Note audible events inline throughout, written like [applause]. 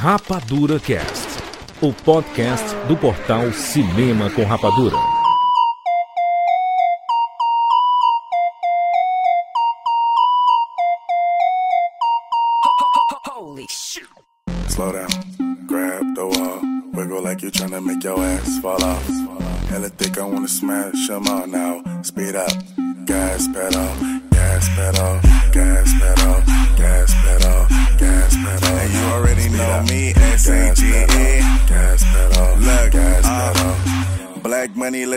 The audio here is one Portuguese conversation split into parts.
Rapadura Cast, o podcast do portal Cinema com Rapadura. Slow down, grab the wall, wiggle like you're trying to make your ass fall off. Hella thick, I wanna smash them all now. Speed up, gas pedal,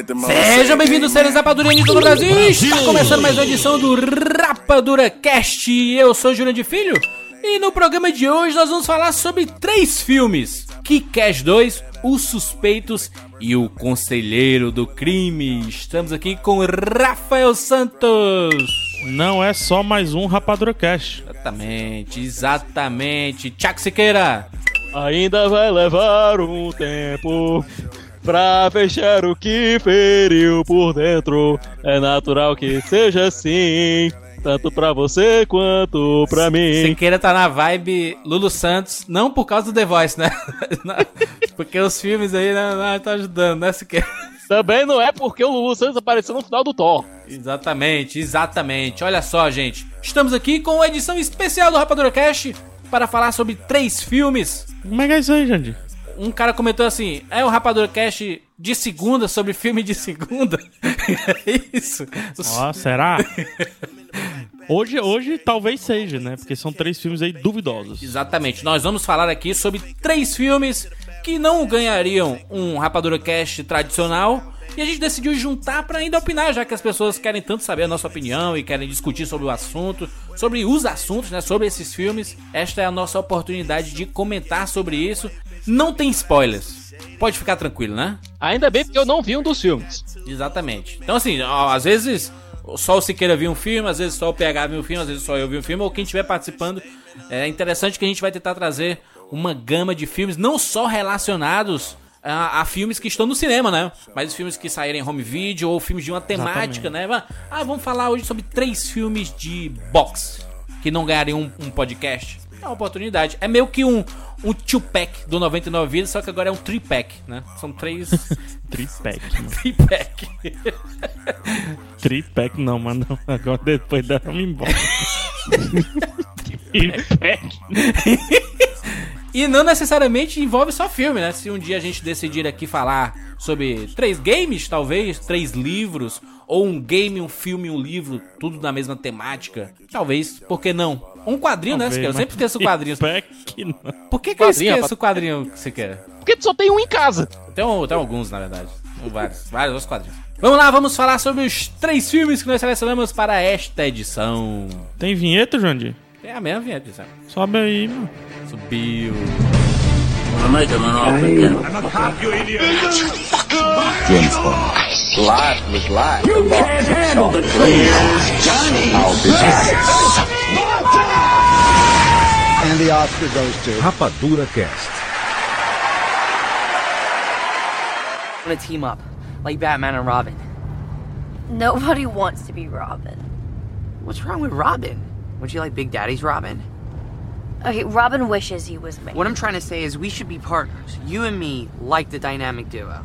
Sejam bem-vindos, seres Rapadurianos do Brasil! Está começando mais uma edição do Rapadura Cast. Eu sou Júnior de Filho e no programa de hoje nós vamos falar sobre três filmes: Kick-Ass 2, Os Suspeitos e O Conselheiro do Crime. Estamos aqui com Rafael Santos. Não é só mais um Rapadura Cash. Exatamente, exatamente. Tiago Siqueira. Ainda vai levar um tempo pra fechar o que feriu por dentro. É natural que seja assim, tanto pra você quanto pra mim. Siqueira tá na vibe Lulu Santos, não por causa do The Voice, né? [laughs] Porque os filmes aí não, não tá ajudando, né, Siqueira? Também não é porque o Lulu Santos apareceu no final do Thor. Exatamente, exatamente. Olha só, gente. Estamos aqui com uma edição especial do Rapadura Cast para falar sobre três filmes. Como é que é isso aí, Jandir? Um cara comentou assim: é o Rapadura Cast de segunda sobre filme de segunda? [laughs] é isso. Ó, será? Hoje, hoje talvez seja, né? Porque são três filmes aí duvidosos. Exatamente. Nós vamos falar aqui sobre três filmes que não ganhariam um Rapadura Cast tradicional. E a gente decidiu juntar para ainda opinar, já que as pessoas querem tanto saber a nossa opinião e querem discutir sobre o assunto, sobre os assuntos, né, sobre esses filmes. Esta é a nossa oportunidade de comentar sobre isso. Não tem spoilers. Pode ficar tranquilo, né? Ainda bem porque eu não vi um dos filmes. Exatamente. Então assim, às vezes só o Siqueira viu um filme, às vezes só o PH viu um filme, às vezes só eu vi um filme, ou quem estiver participando. É interessante que a gente vai tentar trazer uma gama de filmes, não só relacionados a, a, filmes que estão no cinema, né? Mas filmes que saírem em home video ou filmes de uma temática, Exatamente. né? Ah, vamos falar hoje sobre três filmes de boxe que não ganhariam um, um podcast. É uma oportunidade. É meio que um, um two-pack do 99 Vidas, só que agora é um three-pack, né? São três Tripack, [laughs] mano. three-pack. Tripack não, mano. Agora depois dá me embora. [laughs] Tripack. [laughs] E não necessariamente envolve só filme, né? Se um dia a gente decidir aqui falar sobre três games, talvez, três livros, ou um game, um filme, um livro, tudo na mesma temática, talvez, por que não? Um quadrinho, né? Talvez, Eu sempre esqueço quadrinhos. Não. Por que, que eu esqueço o quadrinho que você quer? Porque tu só tem um em casa. Tem, um- tem alguns, na verdade. Vários, vários outros quadrinhos. Vamos lá, vamos falar sobre os três filmes que nós selecionamos para esta edição. Tem vinheta, Jandir? É a mesma vinheta, sabe? Sobe aí, mano. Subiu. And the Oscar goes to. Rapadura Cast. want to team up, like Batman and Robin. Nobody wants to be Robin. What's wrong with Robin? Would you like Big Daddy's Robin? Okay, Robin wishes he was me. What I'm trying to say is we should be partners. You and me like the dynamic duo.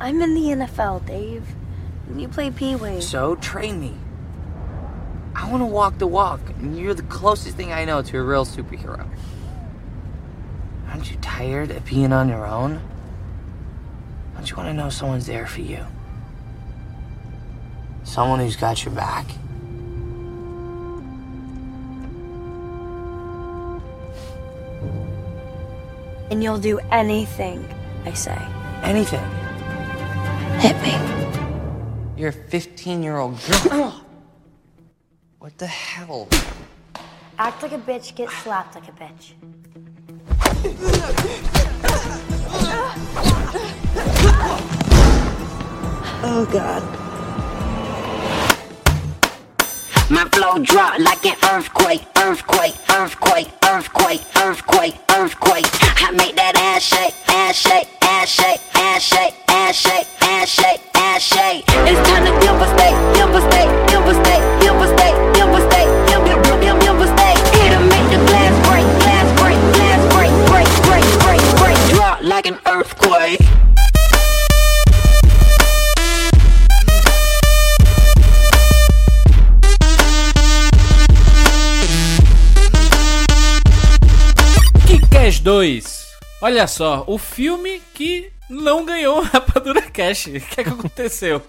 I'm in the NFL, Dave. You play Pee Wee. So train me. I want to walk the walk, and you're the closest thing I know to a real superhero. Aren't you tired of being on your own? Don't you want to know someone's there for you? Someone who's got your back. And you'll do anything I say. Anything. Hit me. You're a 15 year old girl. [gasps] what the hell? Act like a bitch, get slapped like a bitch. Oh god. My flow drop like an earthquake, earthquake, earthquake, earthquake, earthquake, earthquake. I make that ass shake, ass shake, ass shake, ass shake, ass shake, ass shake, ass shake. It's time to devastate, devastate, devastate, devastate, devastate, devastate. give a steak, make the glass break, glass break, glass break, break, break, break, break. Drop like an earthquake. 2. Olha só, o filme que não ganhou o Rapadura Cash. [laughs] O que é que aconteceu?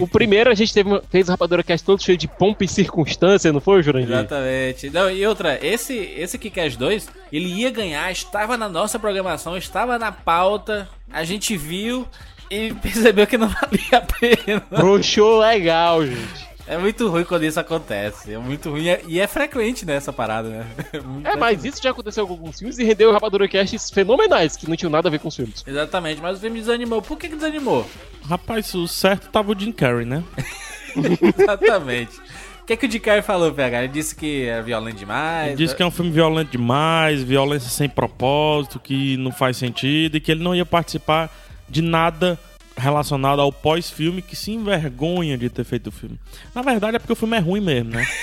O primeiro a gente teve, fez o Rapadura Cast todo cheio de pompa e circunstância, não foi, Jurandir? Exatamente. Não, e outra, esse, esse Kickass 2, ele ia ganhar, estava na nossa programação, estava na pauta, a gente viu e [laughs] percebeu que não valia a pena. Broxou legal, gente. É muito ruim quando isso acontece. É muito ruim. E é- é frequente nessa parada, né? [laughs] muito É, mas isso já aconteceu com alguns filmes e rendeu Rapadura Casts fenomenais, que não tinham nada a ver com os filmes. Exatamente, mas o filme desanimou. Por que, que desanimou? Rapaz, o certo tava o Jim Carrey, né? [laughs] Exatamente. O que, é que o Dicard falou, PH? Ele disse que é violento demais. Ele disse que é um filme violento demais, violência sem propósito, que não faz sentido e que ele não ia participar de nada relacionado ao pós-filme, que se envergonha de ter feito o filme. Na verdade é porque o filme é ruim mesmo, né? [laughs]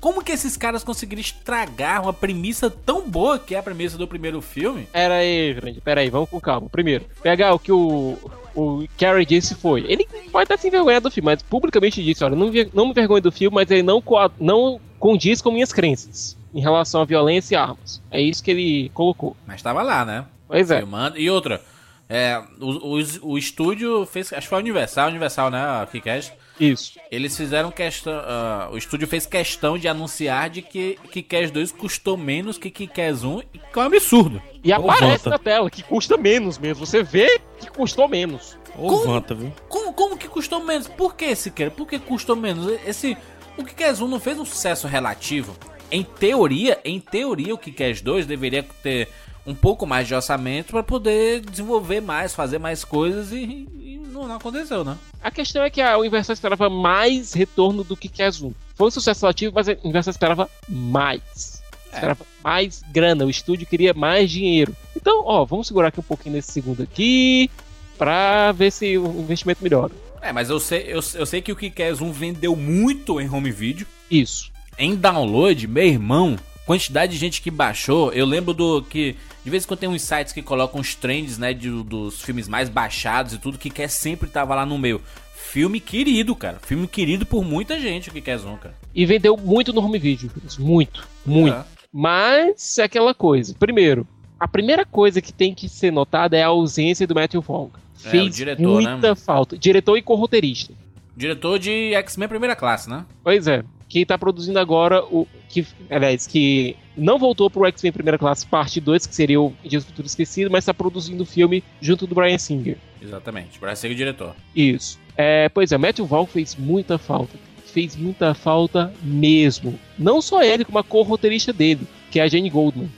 Como que esses caras conseguiram estragar uma premissa tão boa que é a premissa do primeiro filme? Pera aí, Jurandir, pera aí, vamos com calma. Primeiro, pegar o que o, o Carrie disse foi, ele pode estar se envergonhando do filme, mas publicamente disse, olha, não, me- não me vergonho do filme, mas ele não, não condiz com minhas crenças em relação à violência e armas. É isso que ele colocou. Mas tava lá, né? Pois é. Filmando. E outra, é, o, o, o estúdio fez. Acho que foi a Universal, Universal, né? A Kickass. Isso. Eles fizeram questão. ah, o estúdio fez questão de anunciar de que Kickass 2 custou menos que Kickass 1, e que é um absurdo. E aparece volta. na tela que custa menos mesmo. Você vê que custou menos. Ô, Como? Vanta, viu? Como, como que custou menos? Por que, Siqueira? Por que custou menos? Esse. O Kickass 1 não fez um sucesso relativo. Em teoria, em teoria, o Kickass 2 deveria ter um pouco mais de orçamento para poder desenvolver mais, fazer mais coisas e, e não, não aconteceu, né? A questão é que a Universal esperava mais retorno do que 1. Foi um sucesso relativo, mas a Universal esperava mais. Esperava mais grana, o estúdio queria mais dinheiro. Então, ó, vamos segurar aqui um pouquinho nesse segundo aqui, pra ver se o investimento melhora. É, mas eu sei, eu, eu sei que o Kickass 1 vendeu muito em home video. Isso. Em download, meu irmão, quantidade de gente que baixou. Eu lembro do que. De vez em quando tem uns sites que colocam os trends, né? de- dos filmes mais baixados e tudo, que quer sempre tava lá no meio. Filme querido, cara. Filme querido por muita gente, que quer um, cara. E vendeu muito no home video, muito, muito. É. Mas é aquela coisa. Primeiro, a primeira coisa que tem que ser notada é a ausência do Matthew Vaughn. É, Fez o diretor, né, muita mano? falta. Diretor e co-roteirista. Diretor de X-Men primeira classe, né? Pois é. Quem tá produzindo agora o. Que, aliás, que não voltou pro X-Men Primeira Classe Parte 2, que seria o Dias do Futuro Esquecido, mas tá produzindo o filme junto do Brian Singer. Exatamente. Ser o diretor. Isso. É, pois é, Matthew Vaughn fez muita falta. Fez muita falta mesmo. Não só ele, como a co-roteirista dele, que é a Jane Goldman.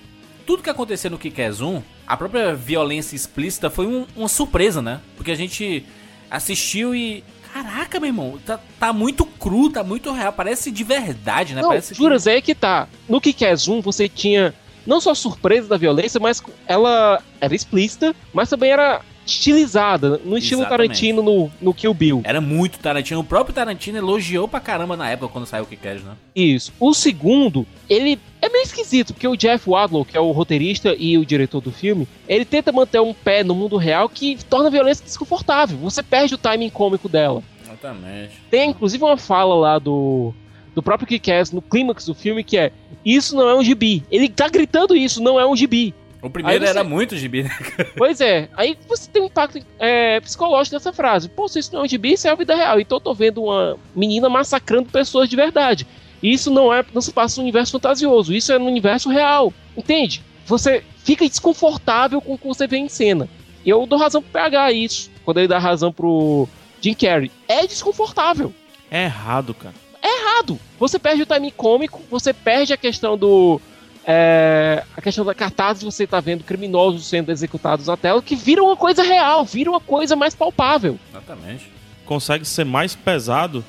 Tudo que aconteceu no Kick-Ass 1, a própria violência explícita foi um- uma surpresa, né? Porque a gente assistiu e. Caraca, meu irmão, tá, tá muito cru, tá muito real. Parece de verdade, né? Não, Parece que- juras, é que tá. No Kick-Ass 1 você tinha não só a surpresa da violência, mas ela era explícita, mas também era estilizada, no estilo Exatamente. Tarantino no, no Kill Bill. Era muito Tarantino. O próprio Tarantino elogiou pra caramba na época quando saiu o Kick-Ass, né? Isso. O segundo, ele é meio esquisito, porque o Jeff Wadlow, que é o roteirista e o diretor do filme, ele tenta manter um pé no mundo real que torna a violência desconfortável. Você perde o timing cômico dela. Exatamente. Tem inclusive uma fala lá do, do próprio Kick-Ass no clímax do filme que é: Isso não é um gibi. Ele tá gritando isso, não é um gibi. O primeiro você- era muito gibi, né? Pois é, aí você tem um impacto é, psicológico dessa frase. Pô, se isso não é um gibi, isso é a vida real. Então eu tô vendo uma menina massacrando pessoas de verdade. E isso não é, não se passa no universo fantasioso, isso é no universo real. Entende? Você fica desconfortável com o que você vê em cena. E eu dou razão pro PH isso, quando ele dá razão pro Jim Carrey. É desconfortável É errado, cara. errado. Você perde o timing cômico, você perde a questão do. É, a questão da cartaz, você tá vendo criminosos sendo executados na tela, que vira uma coisa real, vira uma coisa mais palpável. Exatamente. Consegue ser mais pesado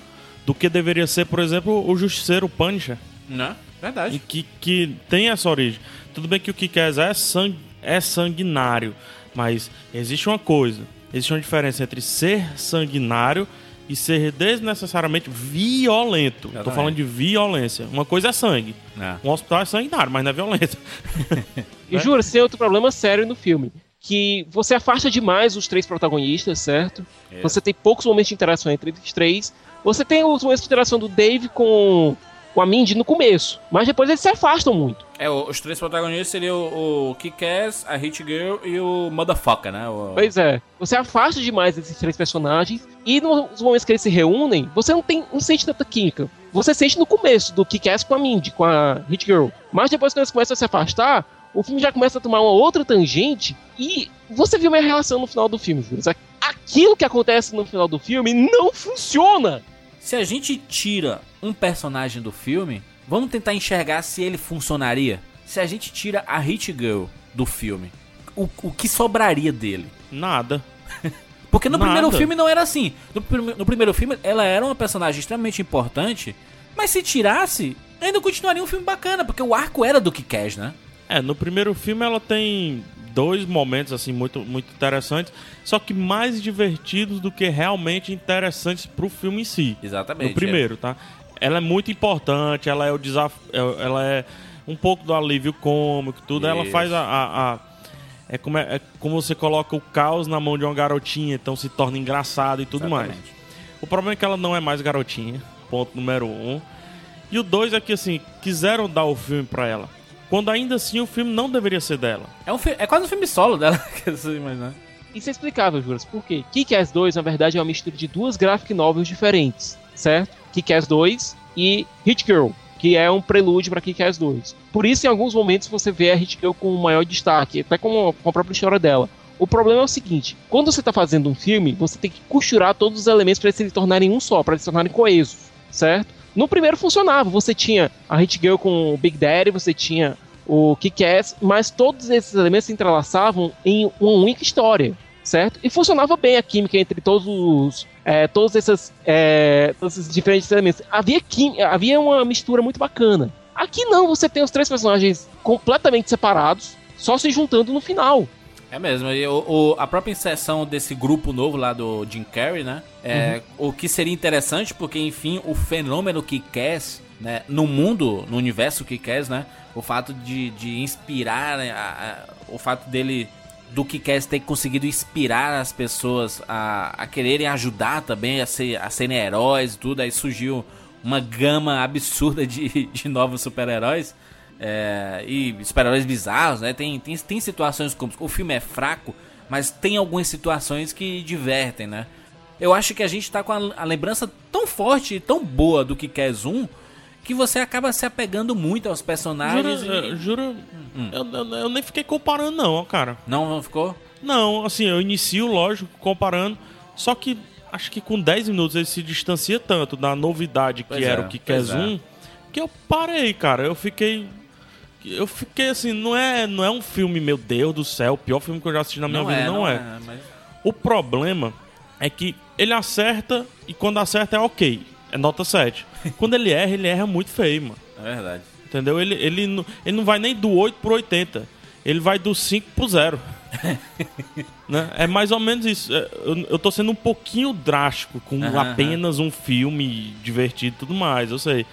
do que deveria ser, por exemplo, o Justiceiro Punisher. Né? E Verdade. que, que tem essa origem. Tudo bem que o Kick-Ass é, sang é sanguinário, mas existe uma coisa. Existe uma diferença entre ser sanguinário e ser desnecessariamente violento. Tô Exatamente. falando de violência. Uma coisa é sangue. Né? Um hospital é sanguinário, mas não é violência. [laughs] E juro, tem outro problema sério no filme. Que você afasta demais os três protagonistas, certo? Você tem poucos momentos de interação entre os três. Você tem os momentos de interação do Dave com com a Mindy no começo, mas depois eles se afastam muito. É, os três protagonistas seriam o, o Kick-Ass, a Hit Girl e o Motherfucker, né? O- Pois é, você afasta demais desses três personagens e nos momentos que eles se reúnem, você não tem, não sente tanta química. Você sente no começo do Kick-Ass com a Mindy, com a Hit Girl. Mas depois que eles começam a se afastar, o filme já começa a tomar uma outra tangente e você viu minha relação no final do filme, Júlio. Aquilo que acontece no final do filme não funciona. Se a gente tira um personagem do filme, vamos tentar enxergar se ele funcionaria. Se a gente tira a Hit Girl do filme, o, o que sobraria dele? Nada. [laughs] Porque no Nada. primeiro filme não era assim. No, no primeiro filme ela era uma personagem extremamente importante, mas se tirasse, ainda continuaria um filme bacana, porque o arco era do Kick-Ass, né? É, no primeiro filme ela tem dois momentos assim muito muito interessantes, só que mais divertidos do que realmente interessantes pro filme em si. Exatamente. No primeiro, tá? Ela é muito importante, ela é o desafio, ela é um pouco do alívio cômico, tudo. Ela Isso. faz a, a- a- é, como é, é como você coloca o caos na mão de uma garotinha, então se torna engraçado e tudo mais. Exatamente. O problema é que ela não é mais garotinha, ponto número um. E o dois é que assim quiseram dar o filme pra ela, quando ainda assim o filme não deveria ser dela. É, um, é quase um filme solo dela, [laughs] que você imagina. Isso é explicável, Juras. Por quê? Kick-Ass 2, na verdade, é uma mistura de duas graphic novels diferentes, certo? Kick-Ass 2 e Hit Girl, que é um prelúdio para Kick-Ass 2. Por isso, em alguns momentos, você vê a Hit Girl com maior destaque, até com a própria história dela. O problema é o seguinte: quando você está fazendo um filme, você tem que costurar todos os elementos para eles se tornarem um só, para eles se tornarem coesos, certo? No primeiro funcionava, você tinha a Hit Girl com o Big Daddy, você tinha o Kick-Ass, mas todos esses elementos se entrelaçavam em uma única história, certo? E funcionava bem a química entre todos os. é, todos, essas, é, todos esses diferentes elementos. Havia, quim- havia uma mistura muito bacana. Aqui não, você tem os três personagens completamente separados, só se juntando no final. É mesmo, e o, o- a própria inserção desse grupo novo lá do Jim Carrey, né? É, O que seria interessante, porque enfim, o fenômeno que Cass, né? No mundo, no universo que Cass, né? O fato de, de inspirar, né, a- a- o fato dele, do que Cass ter conseguido inspirar as pessoas a, a quererem ajudar também, a, ser, a serem heróis e tudo, aí surgiu uma gama absurda de, [laughs] de novos super-heróis. É, e super-heróis bizarros, né? Tem, tem, tem situações como. O filme é fraco, mas tem algumas situações que divertem, né? Eu acho que a gente tá com a, a lembrança tão forte e tão boa do que quer Zoom que você acaba se apegando muito aos personagens. Juro, e- eu, juro eu, eu- eu nem fiquei comparando não, cara. Não, não ficou? Não, assim, eu inicio, lógico, comparando, só que acho que com 10 minutos ele se distancia tanto da novidade que Pois era é, o que quer é. Zoom, que eu parei, cara. Eu fiquei. Eu fiquei assim, não é, não é um filme, meu Deus do céu, o pior filme que eu já assisti na minha vida, não, é. mas- O problema é que ele acerta e quando acerta é ok. É nota 7. quando ele erra, ele erra muito feio, mano. É verdade. Entendeu? Ele, ele, não- ele não vai nem do 8 pro 80. Ele vai do 5 pro 0. [laughs] né? É mais ou menos isso. É, Eu, eu tô sendo um pouquinho drástico com Aham, apenas um filme divertido e tudo mais, eu sei.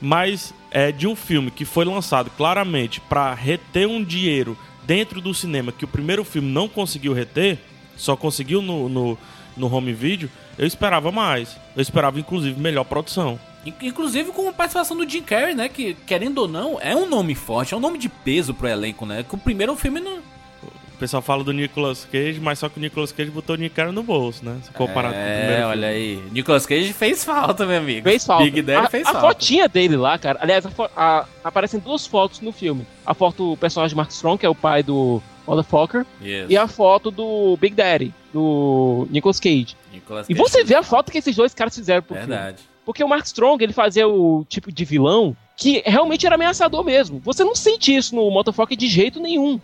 Mas é de um filme que foi lançado claramente pra reter um dinheiro dentro do cinema que o primeiro filme não conseguiu reter, só conseguiu no, no, no home video, eu esperava mais. Eu esperava, inclusive, melhor produção. In- Inclusive com a participação do Jim Carrey, né? Que, querendo ou não, é um nome forte, é um nome de peso pro elenco, né? Que o primeiro filme não. O pessoal fala do Nicolas Cage, mas só que o Nicolas Cage botou o Nick Carey no bolso, né? Se comparado com o primeiro É, filme. olha aí. Nicolas Cage fez falta, meu amigo. Fez falta. Big Daddy a, fez a falta. fotinha dele lá, cara. Aliás, a a- aparecem duas fotos no filme. A foto do personagem Mark Strong, que é o pai do Motherfucker, Isso. e a foto do Big Daddy, do Nicolas Cage. Nicolas E Cage você vê a foto que esses dois caras fizeram pro filme. Verdade. Porque o Mark Strong, ele fazia o tipo de vilão que realmente era ameaçador mesmo. Você não sente isso no Motherfucker de jeito nenhum.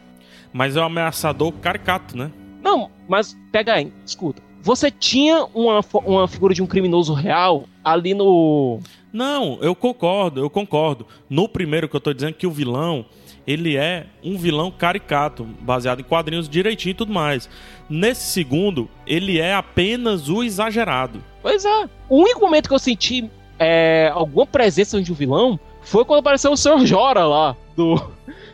Mas é um ameaçador caricato, né? Não, mas pega aí, escuta. Você tinha uma, uma figura de um criminoso real ali no. Não, eu concordo, eu concordo. No primeiro que eu tô dizendo que o vilão, ele é um vilão caricato, baseado em quadrinhos direitinho e tudo mais. Nesse segundo, ele é apenas o exagerado. Pois é. O único momento que eu senti é, alguma presença de um vilão foi quando apareceu o Sr. Jorah lá, do.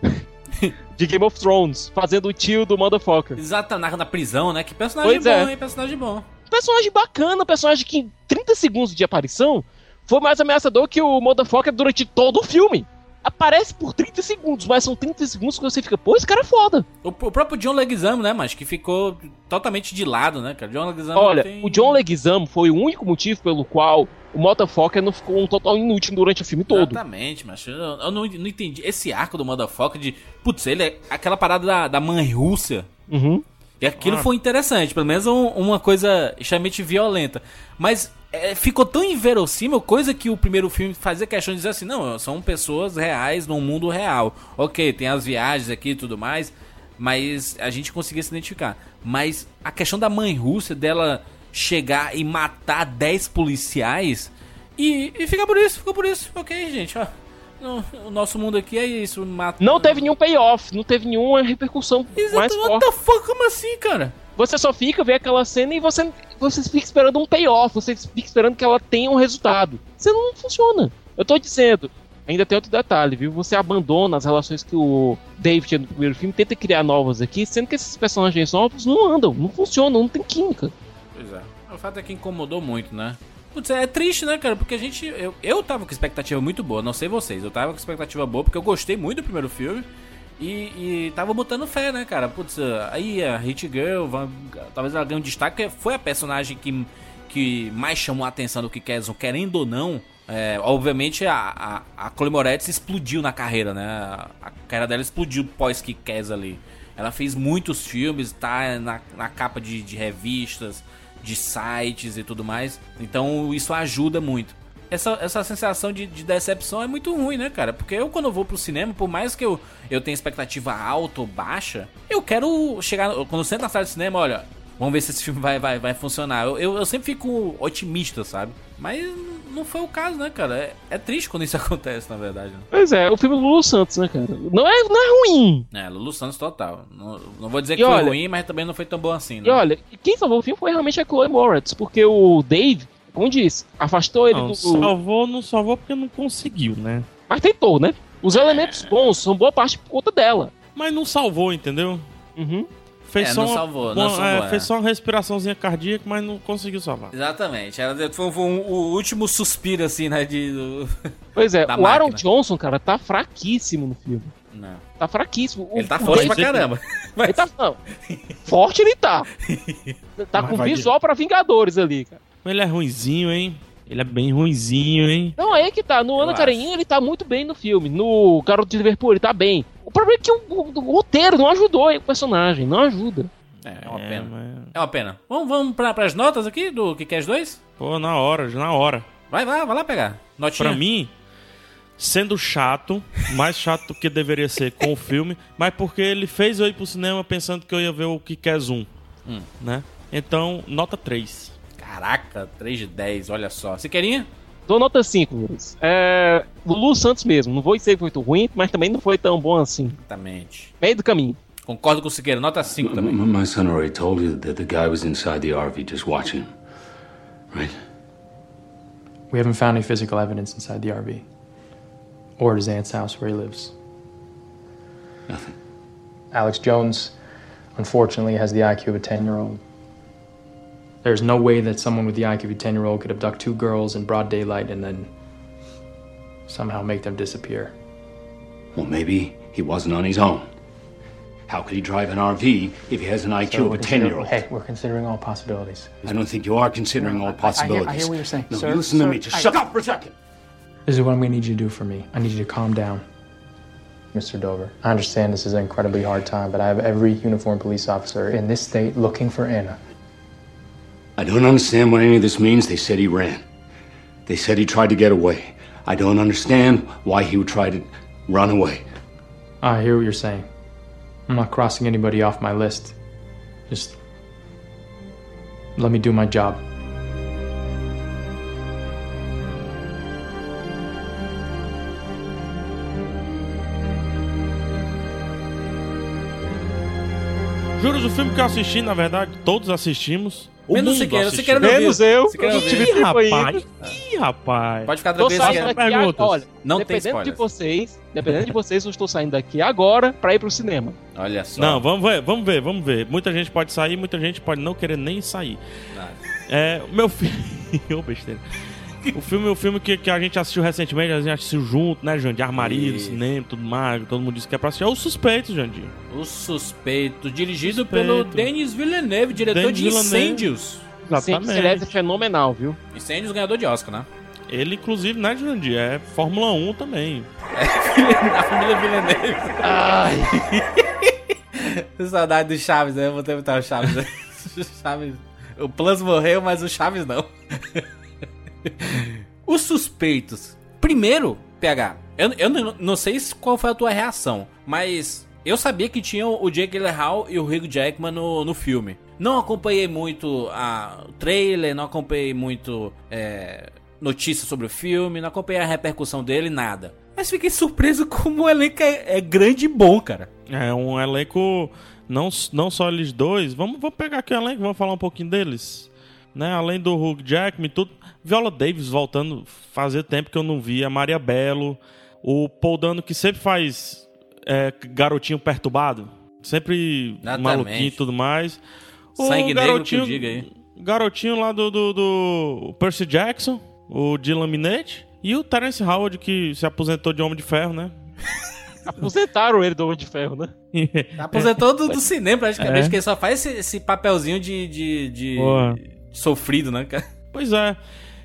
[laughs] de Game of Thrones, fazendo o tio do Motherfucker. Exato, na, na prisão, né? Que personagem Pois bom, é. hein? Personagem bom. Personagem bacana, personagem que em 30 segundos de aparição foi mais ameaçador que o Motherfucker durante todo o filme. Aparece por 30 segundos, mas são 30 segundos que você fica, pô, esse cara é foda. O, o próprio John Leguizamo, né, mas que ficou totalmente de lado, né, cara? John Leguizamo Olha, tem- o John Leguizamo foi o único motivo pelo qual o Motherfucker não ficou um total inútil durante o filme todo. Exatamente, mas eu, eu não, não entendi. Esse arco do Motherfucker de. Putz, ele é aquela parada da, da mãe Rússia. Uhum. E aquilo Ah. foi interessante, pelo menos um- uma coisa extremamente violenta. Mas é, ficou tão inverossímil, coisa que o primeiro filme fazia questão de dizer assim: não, são pessoas reais num mundo real. Ok, tem as viagens aqui e tudo mais, mas a gente conseguia se identificar. Mas a questão da mãe Rússia, dela chegar e matar 10 policiais, e, e fica por isso, fica por isso. Ok, gente, ó. O nosso mundo aqui é isso. Mata... Não teve nenhum payoff, não teve nenhuma repercussão mais Exato, what forte. the fuck, como assim, cara? Você só fica, vê aquela cena e você, você fica esperando um payoff, você fica esperando que ela tenha um resultado. Você não funciona. Eu tô dizendo, ainda tem outro detalhe, viu? Você abandona as relações que o David tinha no primeiro filme, tenta criar novas aqui, sendo que esses personagens novos não andam, não funcionam, não tem química. Pois é. O fato é que incomodou muito, né? Putz, é triste, né, cara? Porque a gente. Eu, eu tava com expectativa muito boa, não sei vocês. Eu tava com expectativa boa porque eu gostei muito do primeiro filme. E, e tava botando fé, né, cara? Putz, aí a Hit Girl, vai- talvez ela ganhe um destaque, foi a personagem que, que mais chamou a atenção do que Kesson, querendo ou não. É, obviamente a, a, a Chloe Moretz explodiu na carreira, né? A, a carreira dela explodiu pós que ali. Ela fez muitos filmes, tá na, na capa de, de revistas, de sites e tudo mais. Então isso ajuda muito. Essa, essa sensação de, de decepção é muito ruim, né, cara? Porque eu, quando vou pro cinema, por mais que eu, eu tenha expectativa alta ou baixa, eu quero chegar. Quando eu sento na sala de cinema, olha, vamos ver se esse filme vai, vai, vai funcionar. Eu, eu, eu sempre fico otimista, sabe? Mas não foi o caso, né, cara? É, é triste quando isso [laughs] acontece, na verdade. Né? Pois é, o filme do Lulu Santos, né, cara? Não é, não é ruim. É, Lulu Santos total. Não, não vou dizer E que foi olha- ruim, mas também não foi tão bom assim, né? E olha, quem salvou o filme foi realmente a Chloe Moretz, porque o Dave, como disse, afastou ele Não, do. salvou, não salvou porque não conseguiu, né? Mas tentou, né? Os elementos bons são boa parte por conta dela. Mas não salvou, entendeu? Uhum. Fez, É, só não uma, salvou, não uma- salvou, é, é. fez só uma respiraçãozinha cardíaca, mas não conseguiu salvar. Exatamente. Era, foi, foi um- o último suspiro, assim, né? De, do- [laughs] Pois é, Da o Aaron máquina. Johnson, cara, tá fraquíssimo no filme. Não. Tá fraquíssimo. O- Ele tá o forte Dave- pra caramba. [laughs] Ele tá, não. Forte ele tá. [laughs] Tá Mas com visual pra Vingadores ali, cara. Mas ele é ruinzinho, hein? Ele é bem ruinzinho, hein? Não, é que tá. No Ana. Karenina ele tá muito bem no filme. No Garoto de Liverpool ele tá bem. O problema é que o, o- o roteiro não ajudou o personagem. Não ajuda. É, é uma É, pena. mas- É uma pena. Vamos, vamos pra, pras notas aqui do que quer dois? Pô, na hora, na hora. Vai lá, vai lá pegar. Notinha. Pra mim, sendo chato, mais chato do que deveria ser com o filme, mas porque ele fez eu ir pro cinema pensando que eu ia ver o que quer Zoom, Hum. né? Então, nota 3. Caraca, 3 de 10, olha só. Você queria? Dou nota 5, Luiz. É. Lulu Santos mesmo. Não vou dizer que foi muito ruim, mas também não foi tão bom assim. Exatamente. Meio do caminho. Concordo com o Siqueira, nota 5 também. M- my son already told you that the guy was inside the RV just watching. Right? We haven't found any physical evidence inside the RV. Or at his aunt's house where he lives. Nothing. Alex Jones, unfortunately, has the IQ of a 10 year old. There's no way that someone with the IQ of a 10 year old could abduct two girls in broad daylight and then somehow make them disappear. Well, maybe he wasn't on his own. How could he drive an RV if he has an IQ So of a 10 year old? Hey, we're considering all possibilities. I don't think you are considering all I- I hear- I hear what you're saying. No, Sir, you listen to me. Just I- shut up for a second. This is what I'm gonna need you to do for me. I need you to calm down. Mr. Dover, I understand this is an incredibly hard time, but I have every uniformed police officer in this state looking for Anna. I don't understand what any of this means. They said he ran. They said he tried to get away. I don't understand why he would try to run away. I hear what you're saying. I'm not crossing anybody off my list. Just let me do my job. Juros, o filme que eu assisti, na verdade, todos assistimos. O Menos mundo Siqueira, não viu. Menos eu. Siqueira não Eu viu. tive Ih, rapaz. Ih, rapaz. Pode ficar tranquilo, Siqueira. perguntas. olha, Não tem dependendo de vocês, dependendo de vocês, eu estou saindo daqui agora pra ir pro cinema. Olha só. Não, vamos ver, vamos ver, vamos ver. Muita gente pode sair, muita gente pode não querer nem sair. Nada. É, meu [laughs] filho. Ô, besteira. O filme, o filme que, que a gente assistiu recentemente, a gente assistiu junto, né, Jandir? Armaria Isso. cinema, tudo mais, todo mundo disse que é pra assistir. É o suspeito, Jandir. O Suspeito, dirigido Suspeito. pelo Denis Villeneuve, diretor Denis de Villeneuve. Incêndios. Excelente, é fenomenal, viu? Incêndios ganhador de Oscar, né? Ele, inclusive, né, Jandir? É Fórmula 1 também. [laughs] A família Villeneuve. Ai. [laughs] Saudade do Chaves, né? Eu vou ter que botar o Chaves. [laughs] O Chaves. O Plus morreu, mas o Chaves não. [laughs] Os suspeitos. Primeiro, PH, eu, eu não, sei se- qual foi a tua reação, mas eu sabia que tinha o Jake Gyllenhaal e o Hugh Jackman no, no filme. Não acompanhei muito a, o trailer, não acompanhei muito é, notícias sobre o filme, não acompanhei a repercussão dele, nada. Mas fiquei surpreso como o elenco é, é grande e bom, cara. É um elenco, não, não só eles dois. Vamos, vamos pegar aqui o elenco, vamos falar um pouquinho deles. Né? Além do Hugh Jackman tudo. Viola Davis voltando, fazia tempo que eu não via. Maria Bello. O Paul Dano, que sempre faz é, garotinho perturbado. Sempre Exatamente. maluquinho e tudo mais. O Sangue negro que eu diga aí. Garotinho lá do, do, do Percy Jackson, o Dylan Minetti. E o Terence Howard, que se aposentou de Homem de Ferro, né? [laughs] Aposentaram ele do Homem de Ferro, né? [laughs] Aposentou do, do cinema, praticamente, É. que ele só faz esse, esse papelzinho de, de, de sofrido, né, cara? Pois é.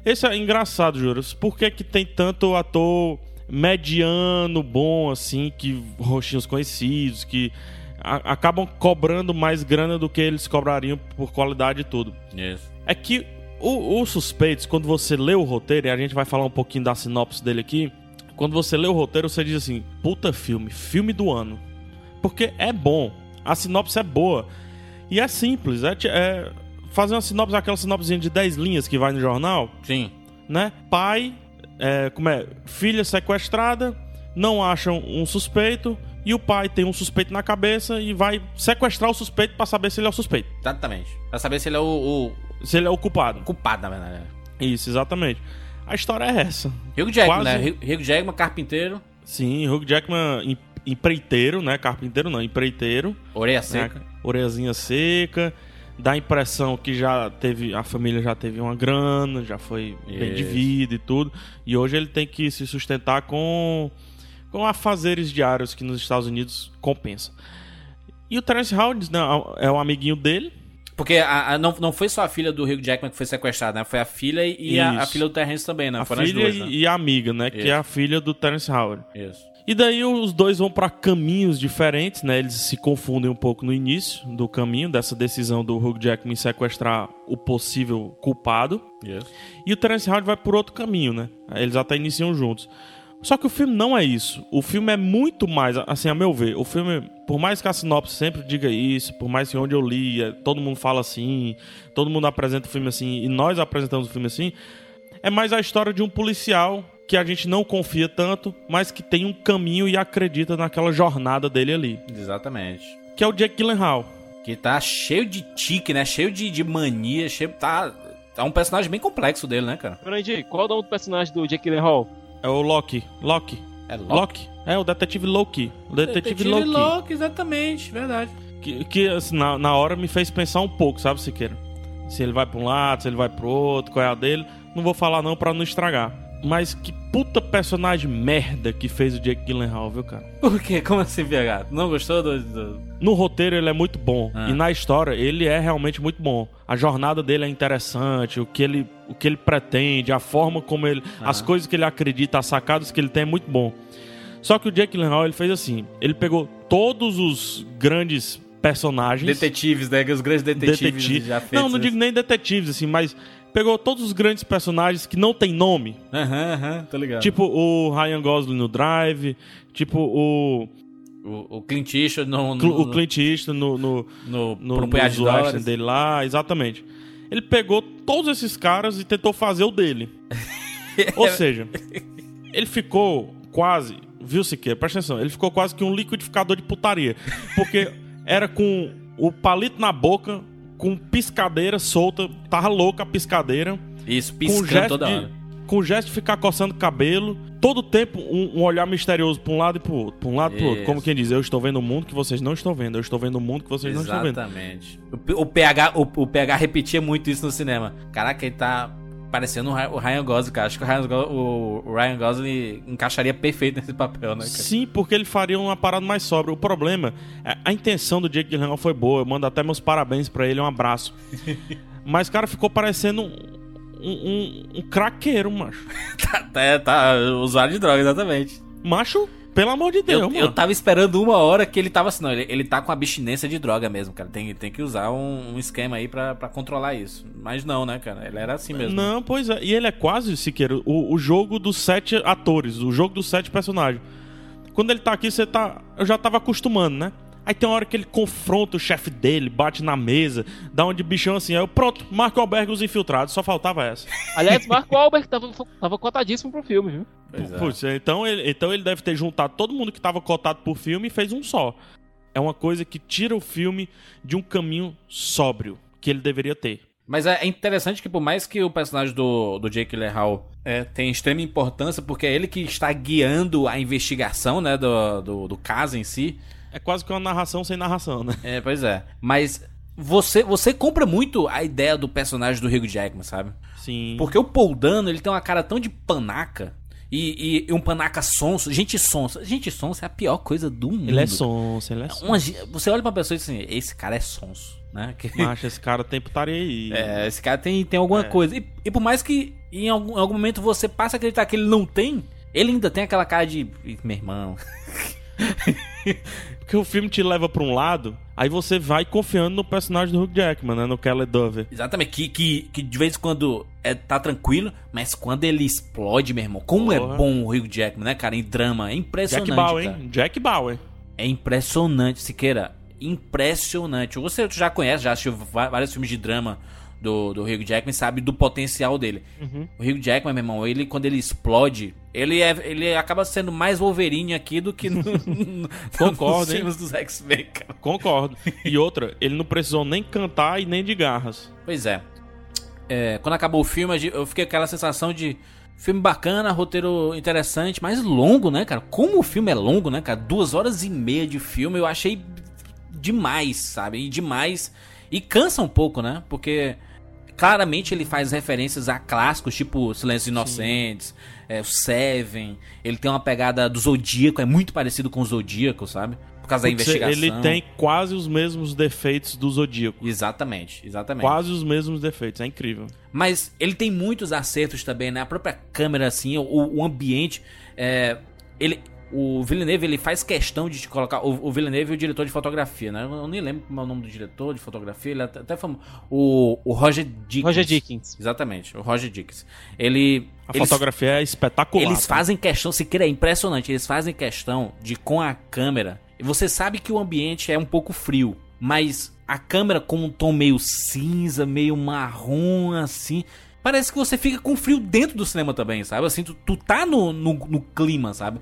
Esse é engraçado, Juras. Por que, que tem tanto ator mediano, bom, assim, que rostinhos conhecidos, que a- acabam cobrando mais grana do que eles cobrariam por qualidade e tudo? Isso. É que o, o Suspeitos, quando você lê o roteiro, e a gente vai falar um pouquinho da sinopse dele aqui, quando você lê o roteiro, você diz assim, puta filme, filme do ano. Porque é bom, a sinopse é boa. E é simples, é, é fazer uma sinopse, aquela sinopsezinha de 10 linhas que vai no jornal, Sim. né? Pai, é, como é? Filha sequestrada, não acham um suspeito, e o pai tem um suspeito na cabeça e vai sequestrar o suspeito pra saber se ele é o suspeito. Exatamente. Pra saber se ele é o, Se ele é o culpado. o culpado, na verdade. né? Isso, exatamente. A história é essa. Hugh Jackman, Quase- né? Hugh- Jackman, carpinteiro, Sim, Hugh Jackman em- empreiteiro, né? Carpinteiro não, empreiteiro. orelha né? seca. Orelhazinha seca. Dá a impressão que já teve. A família já teve uma grana, já foi bem Isso. de vida e tudo. E hoje ele tem que se sustentar com. com afazeres diários que nos Estados Unidos compensa. E o Terence Howard né, é um amiguinho dele. Porque a, a- não, não foi só a filha do Hugh Jackman que foi sequestrada, né? Foi a filha e a, a filha do Terrence também, né? a Foram as filha duas, e, né? e a amiga, né? Que Isso. é a filha do Terence Howard. Isso. E daí os dois vão para caminhos diferentes, né? Eles se confundem um pouco no início do caminho dessa decisão do Hugh Jackman sequestrar o possível culpado. Isso. E o Terence Howard vai por outro caminho, né? Eles até iniciam juntos. Só que o filme não é isso. O filme é muito mais, assim, a meu ver. O filme, por mais que a sinopse sempre diga isso, por mais que onde eu li, é, todo mundo fala assim, todo mundo apresenta o filme assim, e nós apresentamos o filme assim, é mais a história de um policial que a gente não confia tanto, mas que tem um caminho e acredita naquela jornada dele ali. Exatamente. Que é o Jack Gyllenhaal. Que tá cheio de tique, né? Cheio de, de mania, cheio. Tá. Tá um personagem bem complexo dele, né, cara? Grande, qual é o nome do personagem do Jake Gyllenhaal? É o Loki. Loki. É Loki. É, o detetive Loki. O detetive, Loki. Loki, exatamente, verdade. Que, que, assim, na, na hora me fez pensar um pouco, sabe, Siqueira? Se ele vai pra um lado, se ele vai pro outro, qual é a dele. Não vou falar não pra não estragar. Mas que puta personagem merda que fez o Jake Gyllenhaal, viu, cara? Por quê? Como assim, PH? Não gostou do. do- No roteiro ele é muito bom. Ah. E na história ele é realmente muito bom. A jornada dele é interessante, o que ele, o que ele pretende, a forma como ele. Ah. As coisas que ele acredita, as sacadas que ele tem é muito bom. Só que o Jake Gyllenhaal ele fez assim: ele pegou todos os grandes personagens. Detetives, né? Os grandes detetives Detetive. já feitos. Não, não digo nem detetives, assim, mas pegou todos os grandes personagens que não tem nome. Aham, aham, tô ligado. Tipo o Ryan Gosling no Drive, tipo o, O, o Clint Eastwood no. no, o Clint Eastwood no, no, no, no, punhado de dele lá, exatamente. Ele pegou todos esses caras e tentou fazer o dele. [laughs] Ou seja, ele ficou quase, viu Siqueira, presta atenção, ele ficou quase que um liquidificador de putaria. Porque era com o palito na boca, com piscadeira solta, tava louca a piscadeira. Isso, com piscando gesto toda de, hora. Com o gesto de ficar coçando cabelo, todo tempo um, um olhar misterioso pra um lado e pro outro, pra um lado e pro outro. Como quem diz, eu estou vendo o mundo que vocês não estão vendo, eu estou vendo o mundo que vocês não estão vendo. Exatamente. O, o PH, o, o PH repetia muito isso no cinema. Caraca, ele tá parecendo o Ry- o Ryan Gosling, cara. Acho que o Ryan, Go- o- Ryan Gosling encaixaria perfeito nesse papel, né, cara? Sim, porque ele faria uma parada mais sóbria. O problema, é- a intenção do Jake Gyllenhaal foi boa. Eu mando até meus parabéns pra ele, um abraço. [laughs] Mas, cara, ficou parecendo um, um, um, um craqueiro, macho. [laughs] tá, tá, usuário de droga, exatamente. Macho, pelo amor de Deus, Eu, mano. eu tava esperando uma hora que ele tava assim, não, ele, ele tá com abstinência de droga mesmo, cara. Tem, tem que usar um, um esquema aí pra, pra controlar isso. Mas não, né, cara? Ele era assim mesmo. Não, pois é. E ele é quase, Siqueira, o, o jogo dos sete atores, o jogo dos sete personagens. Quando ele tá aqui, você tá. Eu já tava acostumando, né? Aí tem uma hora que ele confronta o chefe dele, bate na mesa, dá um de bichão assim. Aí eu, pronto, Marco Albergue os infiltrados, só faltava essa. Aliás, Marco Wahlberg tava, tava cotadíssimo pro filme, viu? Pois é. Putz, então ele, então ele deve ter juntado todo mundo que tava cotado por filme e fez um só. É uma coisa que tira o filme de um caminho sóbrio que ele deveria ter. Mas é interessante que por mais que o personagem do, do Jake Gyllenhaal é, tenha extrema importância, porque é ele que está guiando a investigação, né, do, do, do caso em si. É quase que uma narração sem narração, né? É, pois é. Mas você, você compra muito a ideia do personagem do Hugh Jackman, sabe? Sim. Porque o Paul Dano, ele tem uma cara tão de panaca. E, e- e um panaca sonso. Gente sonsa. Gente sonsa é a pior coisa do mundo. Ele é sonso, ele é sonso. Uma você olha pra pessoa e diz assim, esse cara é sonso, né? Que- Macho, esse cara tem putaria aí. É, esse cara tem, tem alguma coisa. E, e por mais que em algum, algum momento você passe a acreditar que ele não tem, ele ainda tem aquela cara de. "Ih, Meu irmão. [laughs] Porque o filme te leva pra um lado, aí você vai confiando no personagem do Hugh Jackman, né? No Kelly Dover. Exatamente, que, que, que de vez em quando é, tá tranquilo, mas quando ele explode, meu irmão, como é Porra. bom o Hugh Jackman, né, cara? Em drama, é impressionante. Jack Bauer, cara. hein? Jack Bauer. É impressionante, Siqueira. Impressionante. Você já conhece, já assistiu vários filmes de drama do, do Hugh Jackman, sabe do potencial dele. Uhum. O Hugh Jackman, meu irmão, ele quando ele explode, ele, é, ele acaba sendo mais Wolverine aqui do que no, [laughs] no- Concordo, nos filmes dos X-Men, cara. Concordo. E outra, ele não precisou nem cantar e nem de garras. Pois é. É, quando acabou o filme, eu fiquei com aquela sensação de filme bacana, roteiro interessante, mas longo, né, cara? Como o filme é longo, né, cara? Duas horas e meia de filme, eu achei demais, sabe? E demais. E cansa um pouco, né? Porque claramente ele faz referências a clássicos, tipo Silêncios Inocentes, é, o Seven. Ele tem uma pegada do Zodíaco, é muito parecido com o Zodíaco, sabe? Por causa da Putz, investigação. Ele tem quase os mesmos defeitos do Zodíaco. Exatamente, exatamente. Quase os mesmos defeitos, é incrível. Mas ele tem muitos acertos também, né? A própria câmera, assim, o, o ambiente. é, ele, o Villeneuve, ele faz questão de te colocar. O, o Villeneuve é o diretor de fotografia, né? Eu, eu nem lembro como é o nome do diretor de fotografia. Ele até, até famo- o, o Roger Dickens. Roger Dickens. Exatamente, o Roger Dickens. Ele. A eles- fotografia é espetacular. eles tá? fazem questão, se queira, é impressionante. Eles fazem questão de com a câmera. E você sabe que o ambiente é um pouco frio, mas a câmera com um tom meio cinza, meio marrom, assim. Parece que você fica com frio dentro do cinema também, sabe? Assim, tu, tu tá no, no, no clima, sabe?